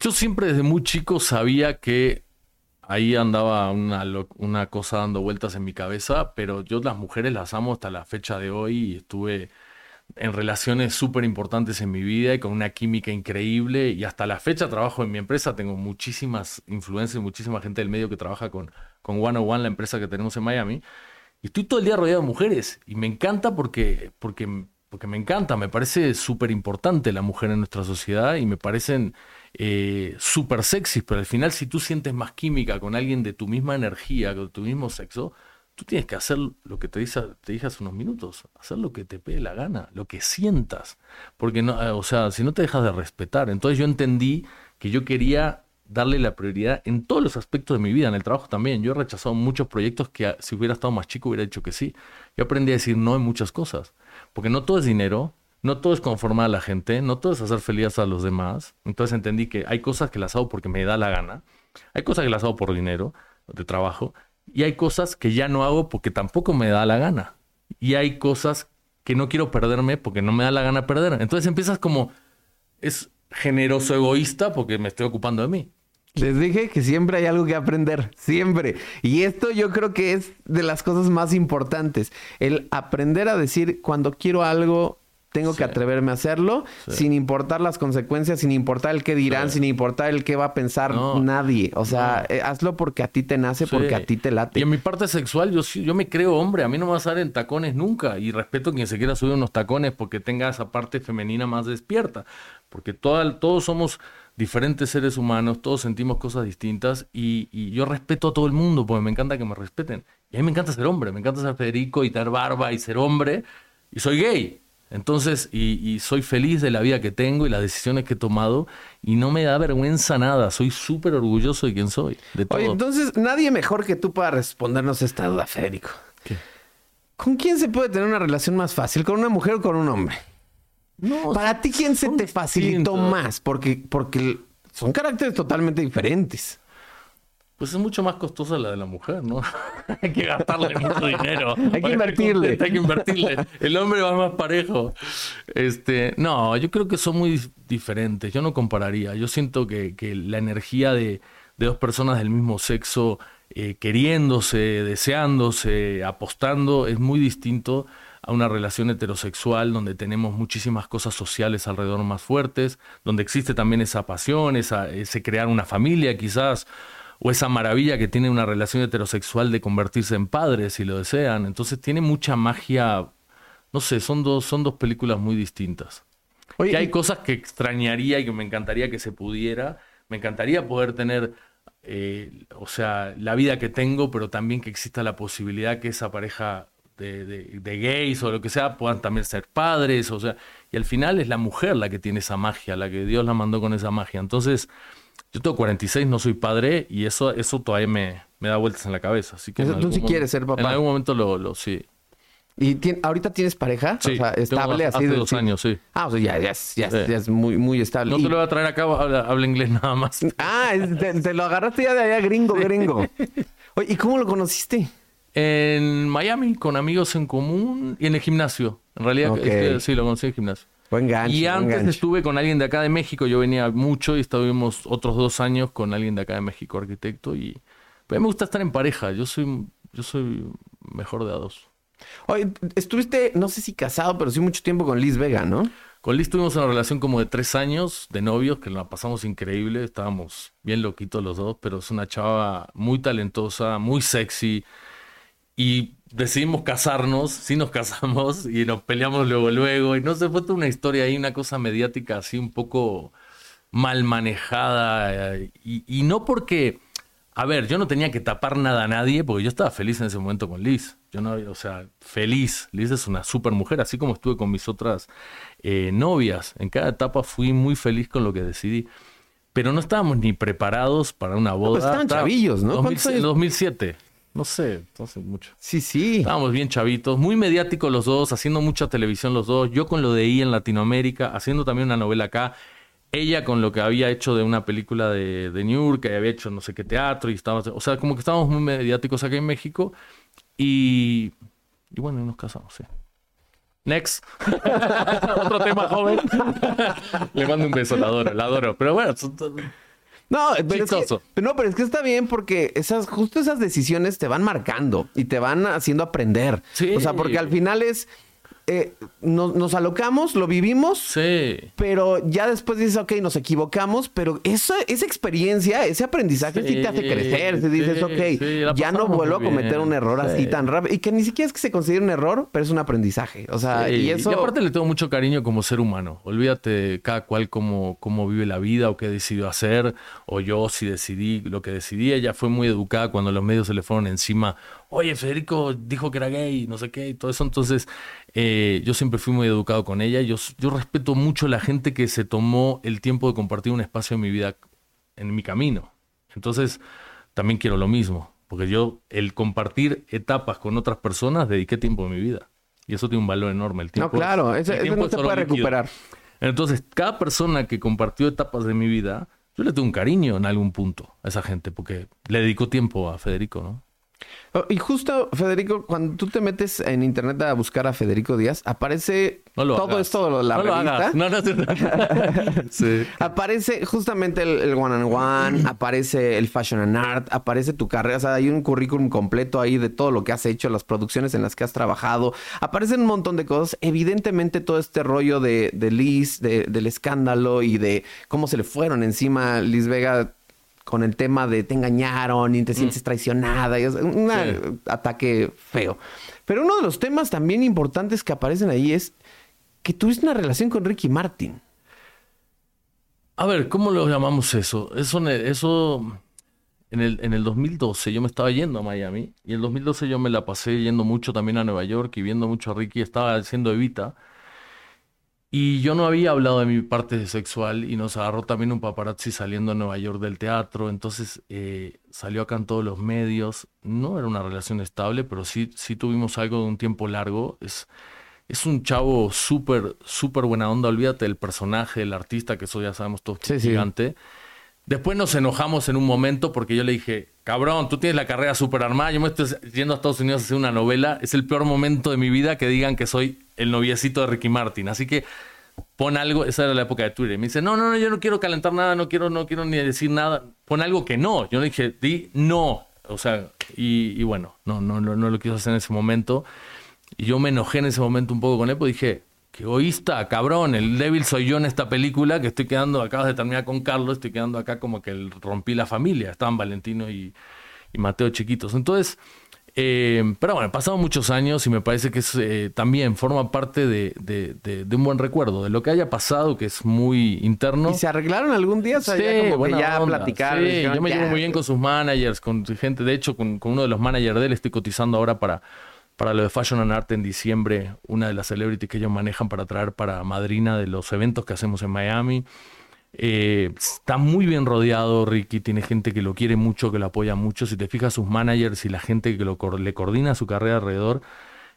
Yo siempre desde muy chico sabía que ahí andaba una, una cosa dando vueltas en mi cabeza, pero yo las mujeres las amo hasta la fecha de hoy y estuve en relaciones súper importantes en mi vida y con una química increíble y hasta la fecha trabajo en mi empresa, tengo muchísimas influencias, muchísima gente del medio que trabaja con, con One One, la empresa que tenemos en Miami, y estoy todo el día rodeado de mujeres y me encanta porque, porque, porque me encanta, me parece súper importante la mujer en nuestra sociedad y me parecen eh, súper sexy, pero al final si tú sientes más química con alguien de tu misma energía, de tu mismo sexo, tú tienes que hacer lo que te dije, te dije hace unos minutos, hacer lo que te pegue la gana, lo que sientas, porque no, eh, o sea, si no te dejas de respetar, entonces yo entendí que yo quería darle la prioridad en todos los aspectos de mi vida, en el trabajo también. Yo he rechazado muchos proyectos que ah, si hubiera estado más chico hubiera dicho que sí. Yo aprendí a decir no en muchas cosas, porque no todo es dinero, no todo es conformar a la gente, no todo es hacer feliz a los demás. Entonces entendí que hay cosas que las hago porque me da la gana, hay cosas que las hago por dinero, de trabajo, Y hay cosas que ya no hago porque tampoco me da la gana. Y hay cosas que no quiero perderme porque no me da la gana perder. Entonces empiezas como, es generoso egoísta porque me estoy ocupando de mí. Les dije que siempre hay algo que aprender, siempre. Y esto yo creo que es de las cosas más importantes. El aprender a decir cuando quiero algo, tengo que atreverme a hacerlo, sin importar las consecuencias, sin importar el qué dirán, sin importar el qué va a pensar nadie. O sea, eh, hazlo porque a ti te nace, porque a ti te late. Y en mi parte sexual, yo, yo me creo hombre. A mí no me vas a dar en tacones nunca. Y respeto a quien se quiera subir unos tacones porque tenga esa parte femenina más despierta. Porque todos somos diferentes seres humanos, todos sentimos cosas distintas y, yo respeto a todo el mundo porque me encanta que me respeten. Y a mí me encanta ser hombre, me encanta ser Federico y tener barba y ser hombre y soy gay. Entonces, y, soy feliz de la vida que tengo y las decisiones que he tomado y no me da vergüenza nada, soy súper orgulloso de quién soy. De Oye, entonces nadie mejor que tú para respondernos esta duda, Federico. ¿Qué? ¿Con quién se puede tener una relación más fácil? ¿Con una mujer o con un hombre? Para ti, ¿quién se te facilitó más? Porque, porque son caracteres totalmente diferentes. Pues es mucho más costosa la de la mujer, ¿no? hay que gastarle mucho dinero. hay que invertirle. hay que invertirle. El hombre va más parejo. Este, no, yo creo que son muy diferentes. Yo no compararía. Yo siento que, la energía de, dos personas del mismo sexo eh, queriéndose, deseándose, apostando, es muy distinto a una relación heterosexual donde tenemos muchísimas cosas sociales alrededor más fuertes, donde existe también esa pasión, esa, ese crear una familia quizás, o esa maravilla que tiene una relación heterosexual de convertirse en padres si lo desean. Entonces tiene mucha magia, no sé, son dos, son dos películas muy distintas. Oye, hay cosas que extrañaría y que me encantaría que se pudiera. Me encantaría poder tener eh, o sea, la vida que tengo, pero también que exista la posibilidad que esa pareja de, gays o lo que sea puedan también ser padres, o sea, y al final es la mujer la que tiene esa magia, la que Dios la mandó con esa magia. Entonces, yo tengo 46, no soy padre y eso, eso todavía me, me da vueltas en la cabeza. Así que tú sí quieres ser papá. En algún momento lo, lo sí. ¿Y ahorita tienes pareja? Sí, o sea, estable hace dos años, sí. Ah, o sea, ya, ya, es, ya, es muy, muy estable. No te lo voy a traer acá, habla, habla inglés nada más. Ah, te, lo agarraste ya de allá, gringo, gringo. Oye, ¿y cómo lo conociste? En Miami, con amigos en común y en el gimnasio. En realidad, sí, lo conocí en el gimnasio. Buen gancho, y antes estuve con alguien de acá de México. Yo venía mucho y estuvimos otros dos años con alguien de acá de México, arquitecto. Y pues, me gusta estar en pareja. Yo soy, yo soy mejor de a dos. Oye, estuviste, no sé si casado, pero sí mucho tiempo con Liz Vega, ¿no? Con Liz tuvimos una relación como de tres años de novios, que la pasamos increíble. Estábamos bien loquitos los dos, pero es una chava muy talentosa, muy sexy y decidimos casarnos, sí nos casamos y nos peleamos luego, luego, y no se fue toda una historia ahí, una cosa mediática así un poco mal manejada, eh, y, no porque, a ver, yo no tenía que tapar nada a nadie, porque yo estaba feliz en ese momento con Liz, yo no, o sea, feliz, Liz es una super mujer, así como estuve con mis otras eh, novias, en cada etapa fui muy feliz con lo que decidí. Pero no estábamos ni preparados para una boda. No, estaban chavillos, ¿no? En 2007. No sé, no sé mucho. Sí, sí. Estábamos bien chavitos, muy mediáticos los dos, haciendo mucha televisión los dos. Yo con lo de I en Latinoamérica, haciendo también una novela acá. Ella con lo que había hecho de una película de, de New York, que había hecho no sé qué teatro y estaba, o sea, como que estábamos muy mediáticos acá en México y, y bueno, nos casamos, sí. Next. Otro tema joven. Le mando un beso, la adoro, la adoro. Pero bueno, no, pero es que, no, pero es que está bien porque esas, justo esas decisiones te van marcando y te van haciendo aprender. O sea, porque al final es eh, nos, alocamos, lo vivimos, sí. pero ya después dices, ok, nos equivocamos, pero esa, esa experiencia, ese aprendizaje sí, te hace crecer, te dices, ok, ya no vuelvo a cometer un error así tan rápido, y que ni siquiera es que se considere un error, pero es un aprendizaje, o sea, y eso... Y aparte le tengo mucho cariño como ser humano, olvídate cada cual cómo, cómo vive la vida o qué decidió hacer, o yo si decidí lo que decidí, ella fue muy educada cuando los medios se le fueron encima, oye, Federico dijo que era gay, no sé qué, y todo eso. Entonces, eh, yo siempre fui muy educado con ella. Yo, yo respeto mucho a la gente que se tomó el tiempo de compartir un espacio en mi vida, en mi camino. Entonces, también quiero lo mismo, porque yo, el compartir etapas con otras personas, dediqué tiempo de mi vida. Y eso tiene un valor enorme. El tiempo no, claro, eso, no se puede recuperar. Entonces, cada persona que compartió etapas de mi vida, yo le tengo un cariño en algún punto a esa gente, porque le dedico tiempo a Federico, ¿no? Oh, y justo, Federico, cuando tú te metes en internet a buscar a Federico Díaz, aparece todo esto de la no revista. No, no, no, sí. Aparece justamente el, one and one, aparece el fashion and art, aparece tu carrera. O sea, hay un currículum completo ahí de todo lo que has hecho, las producciones en las que has trabajado. Aparecen un montón de cosas. Evidentemente, todo este rollo de, de Liz, del escándalo y de cómo se le fueron encima Liz Vega con el tema de te engañaron y te sientes mm. traicionada. Y es un ataque feo. Pero uno de los temas también importantes que aparecen ahí es que tuviste una relación con Ricky Martin. A ver, ¿cómo lo llamamos eso? Eso, eso en, el, en el 2012 yo me estaba yendo a Miami y en el 2012 yo me la pasé yendo mucho también a Nueva York y viendo mucho a Ricky. Estaba haciendo Evita. Y yo no había hablado de mi parte sexual y nos agarró también un paparazzi saliendo a Nueva York del teatro. Entonces eh, salió acá en todos los medios. No era una relación estable, pero sí, sí tuvimos algo de un tiempo largo. Es, es un chavo súper, súper buena onda. Olvídate del personaje, del artista, que eso ya sabemos todos que es gigante. Después nos enojamos en un momento porque yo le dije, cabrón, tú tienes la carrera súper armada, yo me estoy yendo a Estados Unidos a hacer una novela. Es el peor momento de mi vida que digan que soy el noviecito de Ricky Martin. Así que pon algo, esa era la época de Twitter. Me dice, no, no, no, yo no quiero calentar nada, no quiero, no quiero ni decir nada. Pon algo que no. Yo le dije, di no. O sea, y, bueno, no, no, no, no lo quiso hacer en ese momento. Y yo me enojé en ese momento un poco con él, porque dije, qué egoísta, cabrón, el débil soy yo en esta película, que estoy quedando, acabas de terminar con Carlos, estoy quedando acá como que rompí la familia. Estaban Valentino y, y Mateo chiquitos. Entonces, eh, pero bueno, pasado muchos años y me parece que es, eh, también forma parte de, un buen recuerdo, de lo que haya pasado, que es muy interno. ¿Y se arreglaron algún día? O sea, ya como que ya platicaron. Sí, yo me llevo muy bien con sus managers, con gente. De hecho, con, uno de los managers de él estoy cotizando ahora para, para lo de Fashion and Art en diciembre, una de las celebrities que ellos manejan para traer para madrina de los eventos que hacemos en Miami. Eh, está muy bien rodeado Ricky, tiene gente que lo quiere mucho, que lo apoya mucho. Si te fijas, sus managers y la gente que lo, le coordina su carrera alrededor,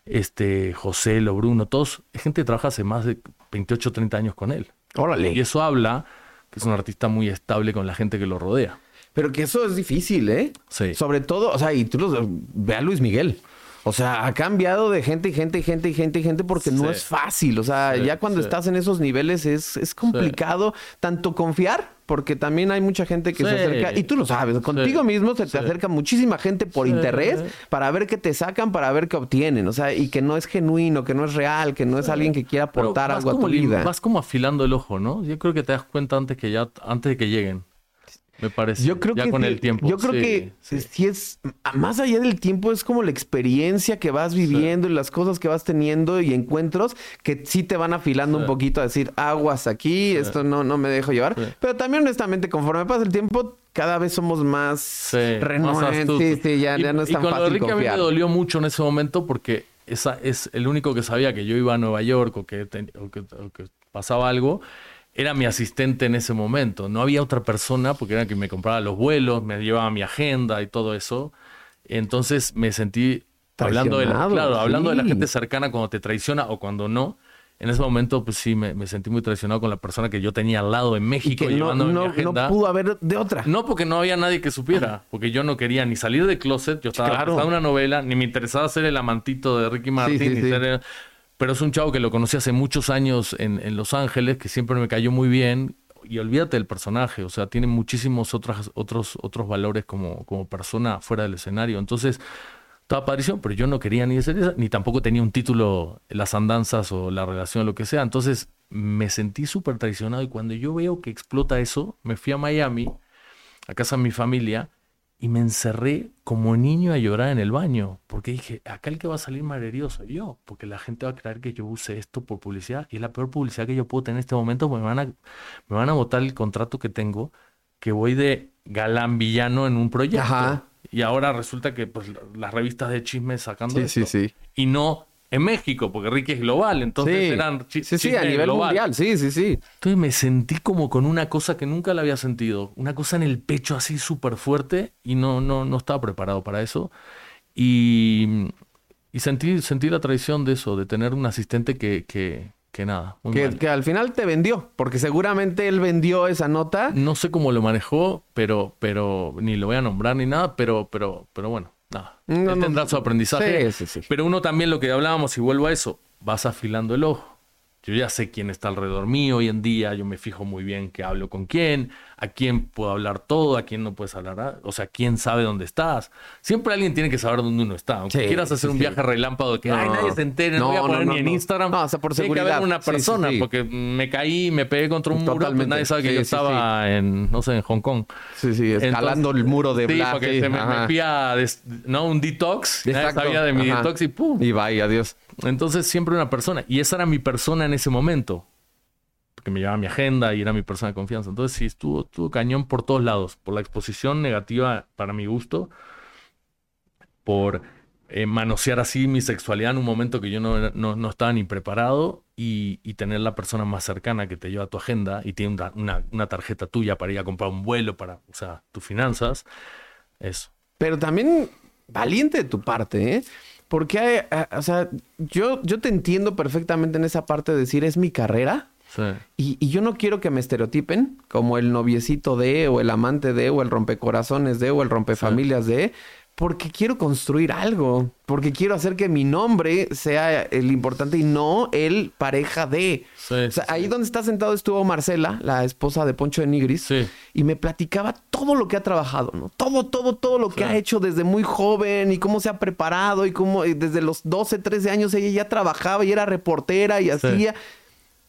este, José, lo Bruno, todos, gente que trabaja hace más de 28 o 30 años con él. Órale. Y eso habla que es un artista muy estable con la gente que lo rodea. Pero que eso es difícil, ¿eh? Sí. Sobre todo, o sea, y tú lo, ve a Luis Miguel. O sea, ha cambiado de gente y gente y gente y gente y gente porque no es fácil. O sea, ya cuando estás en esos niveles es, es complicado tanto confiar, porque también hay mucha gente que se acerca, y tú lo sabes, contigo mismo se te acerca muchísima gente por interés para ver qué te sacan, para ver qué obtienen. O sea, y que no es genuino, que no es real, que no es alguien que quiera aportar algo a tu vida. Vas como afilando el ojo, ¿no? Yo creo que te das cuenta antes que ya, antes de que lleguen. Me parece. Yo creo ya que con el tiempo. Yo creo que si es más allá del tiempo es como la experiencia que vas viviendo y las cosas que vas teniendo y encuentros que sí te van afilando un poquito a decir aguas aquí, esto no no me dejo llevar. Pero también honestamente conforme pasa el tiempo cada vez somos más renuentes. Sí, ya, no es tan y con fácil a mí me dolió mucho en ese momento porque esa es el único que sabía que yo iba a Nueva York o que, o que, o que pasaba algo era mi asistente en ese momento. No había otra persona porque era quien me compraba los vuelos, me llevaba mi agenda y todo eso. Entonces me sentí hablando de la, claro, hablando de la gente cercana cuando te traiciona o cuando no. En ese momento, pues sí, me, sentí muy traicionado con la persona que yo tenía al lado en México y no, no, No pudo haber de otra. No, porque no había nadie que supiera. Porque yo no quería ni salir de closet. Yo estaba claro. una novela, ni me interesaba ser el amantito de Ricky Martin, ni ser pero es un chavo que lo conocí hace muchos años en, en, Los Ángeles, que siempre me cayó muy bien. Y olvídate del personaje, o sea, tiene muchísimos otros, otros, otros valores como, como persona fuera del escenario. Entonces, estaba padrísimo, pero yo no quería ni ser esa, ni tampoco tenía un título, las andanzas o la relación o lo que sea. Entonces, me sentí súper traicionado y cuando yo veo que explota eso, me fui a Miami, a casa de mi familia, y me encerré como niño a llorar en el baño, porque dije, acá el que va a salir malherido soy yo, porque la gente va a creer que yo use esto por publicidad, y es la peor publicidad que yo puedo tener en este momento, porque me van a, me van a votar el contrato que tengo, que voy de galán villano en un proyecto. Y ahora resulta que pues las revistas de chismes sacando esto. Sí, sí. Y no en México, porque Ricky es global, entonces eran Sí, sí, a nivel mundial, sí, sí, sí. Entonces me sentí como con una cosa que nunca la había sentido, una cosa en el pecho así súper fuerte y no, no, no estaba preparado para eso. Y, y sentí, sentí la traición de eso, de tener un asistente que, que, que nada. que, que, al final te vendió, porque seguramente él vendió esa nota. No sé cómo lo manejó, pero, pero ni lo voy a nombrar ni nada, pero, pero, pero bueno, No, No, él no. tendrá su aprendizaje. Sí, sí, sí. Pero uno también lo que hablábamos, y vuelvo a eso, vas afilando el ojo. Yo ya sé quién está alrededor mío hoy en día, yo me fijo muy bien qué hablo con quién, a quién puedo hablar todo, a quién no puedes hablar, o sea, quién sabe dónde estás. Siempre alguien tiene que saber dónde uno está. Aunque Sí, quieras hacer sí, un sí. viaje relámpago de que No. "Ay, nadie se entere, no, No, voy a poner no, ni en. Instagram. No, o sea, por Tiene que seguridad. haber una Sí, sí, persona, sí. porque me caí, me pegué contra un muro, pues Totalmente. nadie sabe que Sí, yo sí, estaba en, no sé, en Hong Kong. Sí, sí, escalando Entonces- el muro de Sí, Black. porque sí, se me, me fui a ¿no? un detox. Nadie sabía de mi ajá. detox y ¡pum! Y vaya, adiós. Entonces siempre una persona. Y esa era mi persona en ese momento. Porque me llevaba mi agenda y era mi persona de confianza. Entonces sí, estuvo, estuvo cañón por todos lados. Por la exposición negativa para mi gusto. Por eh, manosear así mi sexualidad en un momento que yo no, no, no estaba ni preparado. Y, y tener la persona más cercana que te lleva tu agenda y tiene una, una- una tarjeta tuya para ir a comprar un vuelo, para, o sea, tus finanzas. Eso. Pero también valiente de tu parte, ¿eh? Porque, hay, eh, o sea, yo, yo te entiendo perfectamente en esa parte de decir, es mi carrera. Sí. Y, y yo no quiero que me estereotipen como el noviecito de, o el amante de, o el rompecorazones de, o el rompefamilias de, porque quiero construir algo, porque quiero hacer que mi nombre sea el importante y no el pareja de. Sí, o sea, sí, ahí donde está sentado estuvo Marcela, la esposa de Poncho de Nigris, Sí. y me platicaba todo lo que ha trabajado, ¿no? Todo, todo, todo lo que ha hecho desde muy joven y cómo se ha preparado y cómo desde los 12, 13 años ella ya trabajaba y era reportera y hacía.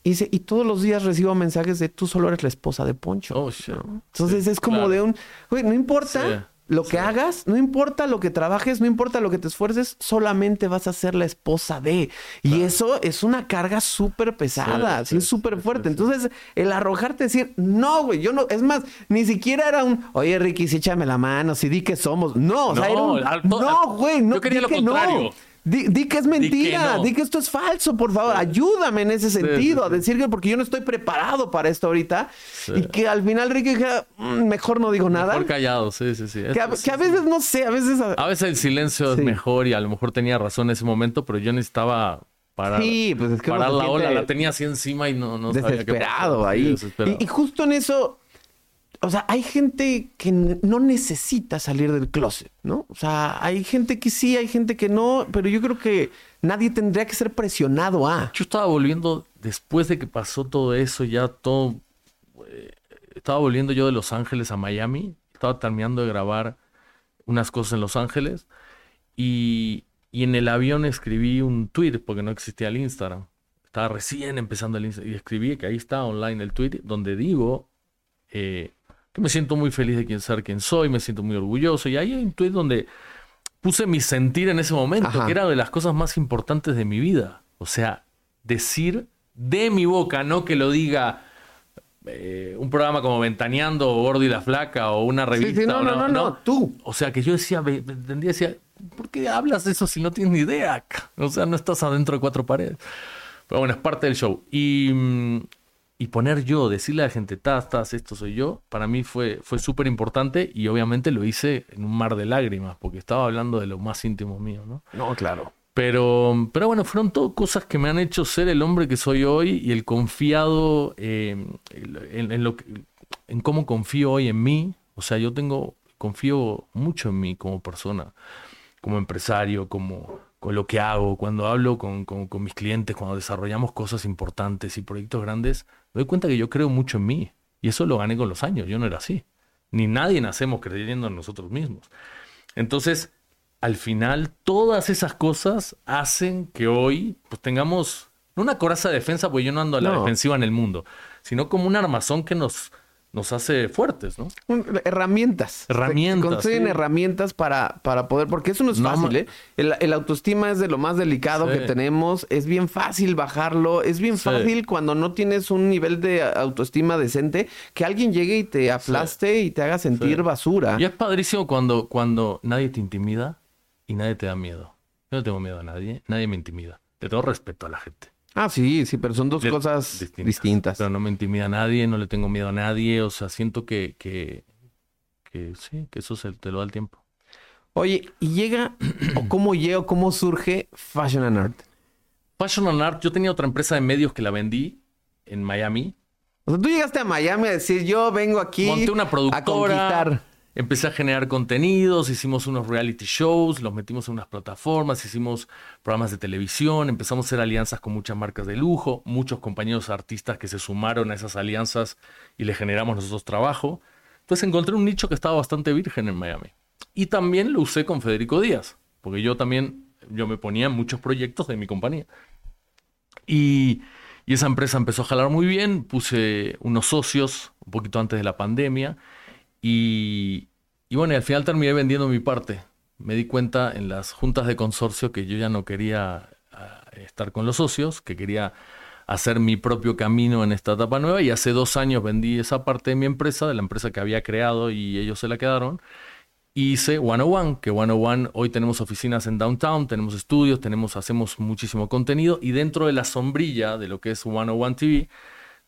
Y, dice, y todos los días recibo mensajes de tú solo eres la esposa de Poncho. Oh, shit. Entonces es como claro. de un, güey, no importa Sí, lo que sí. hagas, no importa lo que trabajes, no importa lo que te esfuerces, solamente vas a ser la esposa de. Y eso es una carga súper pesada, Sí, es súper sí, fuerte. Entonces, el arrojarte a decir, no, güey, yo no, es más, ni siquiera era un, oye, Ricky, sí échame la mano, si di que somos. No, o sea, No, era un, al- to- no, güey, no, yo quería lo que no. Di, di que es mentira, no. di que esto es falso, por favor, ayúdame en ese sí, sentido, a sí. decir que porque yo no estoy preparado para esto ahorita y que al final Ricky dijera, "Mm, mejor no digo nada. Mejor callado, sí, sí, sí. Que a, sí, que a sí. veces, no sé, a veces... a- A veces el silencio Sí. es mejor y a lo mejor tenía razón en ese momento, pero yo necesitaba parar, Sí, pues es que parar la ola. La tenía así encima y no, no sabía qué desesperado pasaba. Sí, ahí. desesperado. Y, y justo en eso, o sea, hay gente que no necesita salir del closet, ¿no? O sea, hay gente que sí, hay gente que no, pero yo creo que nadie tendría que ser presionado a. Yo estaba volviendo, después de que pasó todo eso, ya todo... eh, estaba volviendo yo de Los Ángeles a Miami. Estaba terminando de grabar unas cosas en Los Ángeles. Y, y en el avión escribí un tweet, porque no existía el Instagram. Estaba recién empezando el Instagram. Y escribí que ahí está online el tweet, donde digo eh, que me siento muy feliz de quien ser quien soy, me siento muy orgulloso. Y ahí hay un tweet donde puse mi sentir en ese momento, Ajá. que era de las cosas más importantes de mi vida. O sea, decir de mi boca, no que lo diga eh, un programa como Ventaneando o Gordo y la Flaca o una revista. sí, no, o no, no, no, tú. O sea, que yo decía, entendía, decía, ¿por qué hablas de eso si no tienes ni idea? O sea, no estás adentro de cuatro paredes. Pero bueno, es parte del show. Y, mm, y poner yo, decirle a la gente, tas, tas, esto soy yo, para mí fue, fue súper importante y obviamente lo hice en un mar de lágrimas, porque estaba hablando de lo más íntimo mío, ¿no? No, claro. Pero, pero bueno, fueron todo cosas que me han hecho ser el hombre que soy hoy y el confiado eh, en, en lo que, en cómo confío hoy en mí. O sea, yo tengo, confío mucho en mí como persona, como empresario, como con lo que hago. Cuando hablo con, con- con mis clientes, cuando desarrollamos cosas importantes y proyectos grandes, doy cuenta que yo creo mucho en mí. Y eso lo gané con los años. Yo no era así. Ni nadie nacemos creyendo en nosotros mismos. Entonces, al final, todas esas cosas hacen que hoy pues, tengamos no una coraza de defensa, porque yo no ando a la No. defensiva en el mundo, sino como un armazón que nos, nos hace fuertes, ¿no? Herramientas. Herramientas, Se construyen sí. herramientas para, para poder, porque eso no es No, fácil, ¿eh? El, el autoestima es de lo más delicado Sí. que tenemos. Es bien fácil bajarlo. Es bien Sí. fácil cuando no tienes un nivel de autoestima decente que alguien llegue y te aplaste y te haga sentir Sí. basura. Y es padrísimo cuando, cuando nadie te intimida y nadie te da miedo. Yo no tengo miedo a nadie, nadie me intimida. Le tengo respeto a la gente. Ah, sí, sí, pero son dos cosas distintas. Pero no me intimida a nadie, no le tengo miedo a nadie. O sea, siento que, que, que sí, que eso se te lo da el tiempo. Oye, y llega, o cómo llega, o cómo surge Fashion and Art. Fashion and Art, yo tenía otra empresa de medios que la vendí en Miami. O sea, tú llegaste a Miami a decir, yo vengo aquí Monté una a productora. conquistar. Empecé a generar contenidos, hicimos unos reality shows, los metimos en unas plataformas, hicimos programas de televisión, empezamos a hacer alianzas con muchas marcas de lujo, muchos compañeros artistas que se sumaron a esas alianzas y le generamos nosotros trabajo. Entonces encontré un nicho que estaba bastante virgen en Miami. Y también lo usé con Federico Díaz, porque yo también, yo me ponía en muchos proyectos de mi compañía. Y, y esa empresa empezó a jalar muy bien, puse unos socios un poquito antes de la pandemia y, bueno, al final terminé vendiendo mi parte. Me di cuenta en las juntas de consorcio que yo ya no quería ah, estar con los socios, que quería hacer mi propio camino en esta etapa nueva y hace dos años vendí esa parte de mi empresa, de la empresa que había creado y ellos se la quedaron. Hice 101, que 101 hoy tenemos oficinas en downtown, tenemos estudios, tenemos, hacemos muchísimo contenido y dentro de la sombrilla de lo que es 101 TV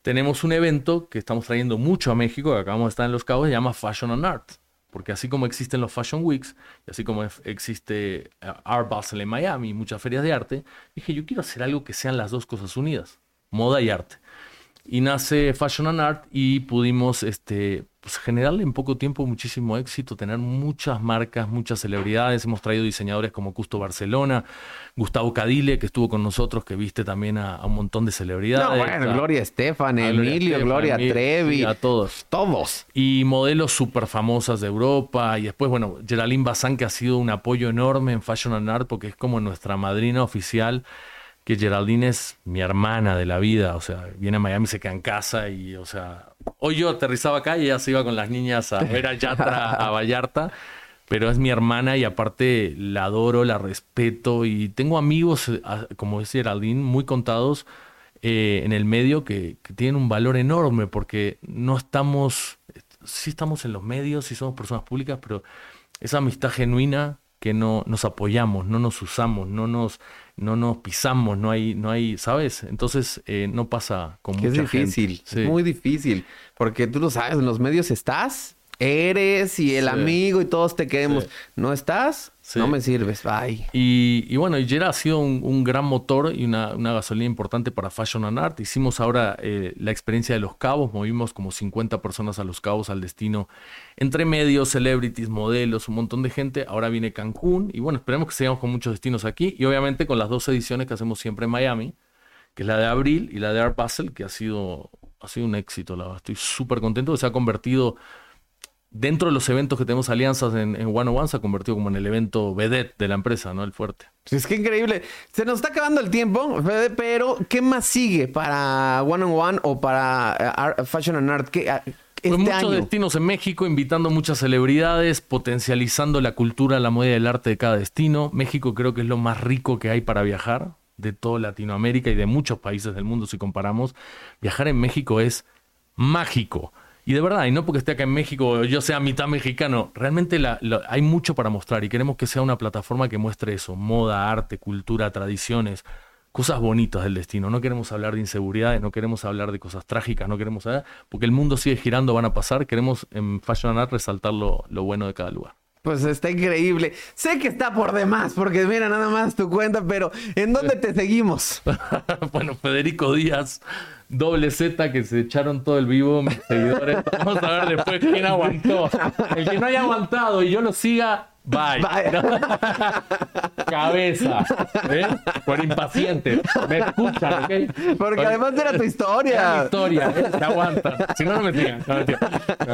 tenemos un evento que estamos trayendo mucho a México, que acabamos de estar en Los Cabos, se llama Fashion and Art. Porque así como existen los Fashion Weeks, y así como existe eh, Art Basel en Miami y muchas ferias de arte, dije, yo quiero hacer algo que sean las dos cosas unidas, moda y arte. Y nace Fashion and Art y pudimos este, pues, generarle en poco tiempo muchísimo éxito, tener muchas marcas, muchas celebridades. Hemos traído diseñadores como Custo Barcelona, Gustavo Cadile, que estuvo con nosotros, que viste también a, un montón de celebridades. bueno, Gloria Estefan, Emilio, Gloria, Trevi. a todos. Todos. Y modelos súper famosas de Europa. Y después, bueno, Geraldine Bazán, que ha sido un apoyo enorme en Fashion and Art, porque es como nuestra madrina oficial que Geraldine es mi hermana de la vida, o sea, viene a Miami, se queda en casa y, o sea, hoy yo aterrizaba acá y ella se iba con las niñas a ver a Yatra, a Vallarta, pero es mi hermana y aparte la adoro, la respeto y tengo amigos, como es Geraldine, muy contados eh, en el medio que, que, tienen un valor enorme porque no estamos, sí estamos en los medios, sí somos personas públicas, pero esa amistad genuina que no nos apoyamos, no nos usamos, no nos no nos pisamos, no hay, no hay, ¿sabes? Entonces eh, no pasa con mucha Es difícil, es muy difícil, porque tú lo sabes, en los medios estás, eres y el amigo y todos te queremos. No estás, no me sirves, bye. Y, y bueno, Yera ha sido un, gran motor y una, gasolina importante para Fashion and Art. Hicimos ahora eh, la experiencia de Los Cabos, movimos como 50 personas a Los Cabos al destino, entre medios, celebrities, modelos, un montón de gente. Ahora viene Cancún y bueno, esperemos que sigamos con muchos destinos aquí y obviamente con las dos ediciones que hacemos siempre en Miami, que es la de abril y la de Art Basel, que ha sido, ha sido un éxito, la verdad. Estoy súper contento, que se ha convertido dentro de los eventos que tenemos alianzas en, en One One se ha convertido como en el evento vedette de la empresa, ¿no? El fuerte. Es que increíble. Se nos está acabando el tiempo, pero ¿qué más sigue para One on One o para eh, Fashion and Art? ¿Qué, ah, este pues muchos destinos en México, invitando muchas celebridades, potencializando la cultura, la moda y el arte de cada destino. México creo que es lo más rico que hay para viajar de toda Latinoamérica y de muchos países del mundo si comparamos. Viajar en México es mágico. Y de verdad, y no porque esté acá en México, yo sea mitad mexicano, realmente hay mucho para mostrar y queremos que sea una plataforma que muestre eso, moda, arte, cultura, tradiciones, cosas bonitas del destino. No queremos hablar de inseguridades, no queremos hablar de cosas trágicas, no queremos saber, porque el mundo sigue girando, van a pasar, queremos en Fashion Art resaltar lo bueno de cada lugar. Pues está increíble. Sé que está por demás, porque mira nada más tu cuenta, pero ¿en dónde te seguimos? bueno, Federico Díaz, doble Z, que se echaron todo el vivo, mis seguidores. Vamos a ver después quién aguantó. El que no haya aguantado y yo lo siga, Bye. Cabeza. ¿Ves? Por impaciente. Me escuchan, ¿ok? Porque además era tu historia. mi historia, ¿eh? Se aguanta. Si no, no me sigan. No, me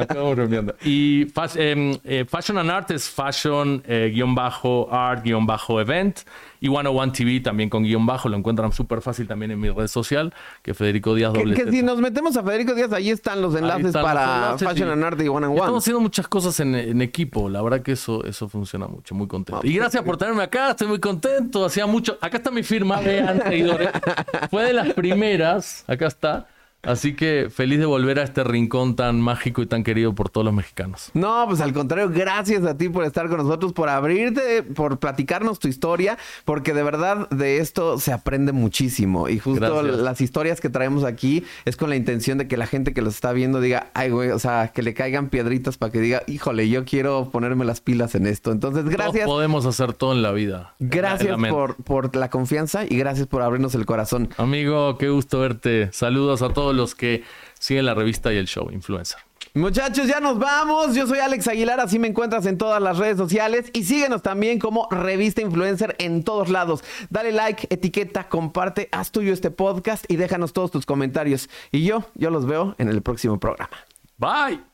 estoy bromeando. Y em, eh, Fashion and Art es fashion-art-event. Y 101 TV también con guion bajo, lo encuentran súper fácil también en mi red social, que Federico Díaz doble. Que, si nos metemos a Federico Díaz, ahí están los enlaces para Fashion and Art y 101. Estamos haciendo muchas cosas en, equipo, la verdad que eso, eso funciona mucho, muy contento. y gracias por tenerme acá, estoy muy contento, hacía mucho. Acá está mi firma, vean, seguidores. Fue de las primeras, acá está Así que feliz de volver a este rincón tan mágico y tan querido por todos los mexicanos. No, pues al contrario, gracias a ti por estar con nosotros, por abrirte, por platicarnos tu historia, porque de verdad de esto se aprende muchísimo. Y justo las historias que traemos aquí es con la intención de que la gente que los está viendo diga, ay, güey, o sea, que le caigan piedritas para que diga, híjole, yo quiero ponerme las pilas en esto. Entonces, gracias. podemos hacer todo en la vida. Gracias por, por la confianza y gracias por abrirnos el corazón. Amigo, qué gusto verte. Saludos a todos los que siguen la revista y el show Influencer. Muchachos, ya nos vamos. Yo soy Alex Aguilar, así me encuentras en todas las redes sociales y síguenos también como Revista Influencer en todos lados. Dale like, etiqueta, comparte, haz tuyo este podcast y déjanos todos tus comentarios. Y yo, yo los veo en el próximo programa. Bye.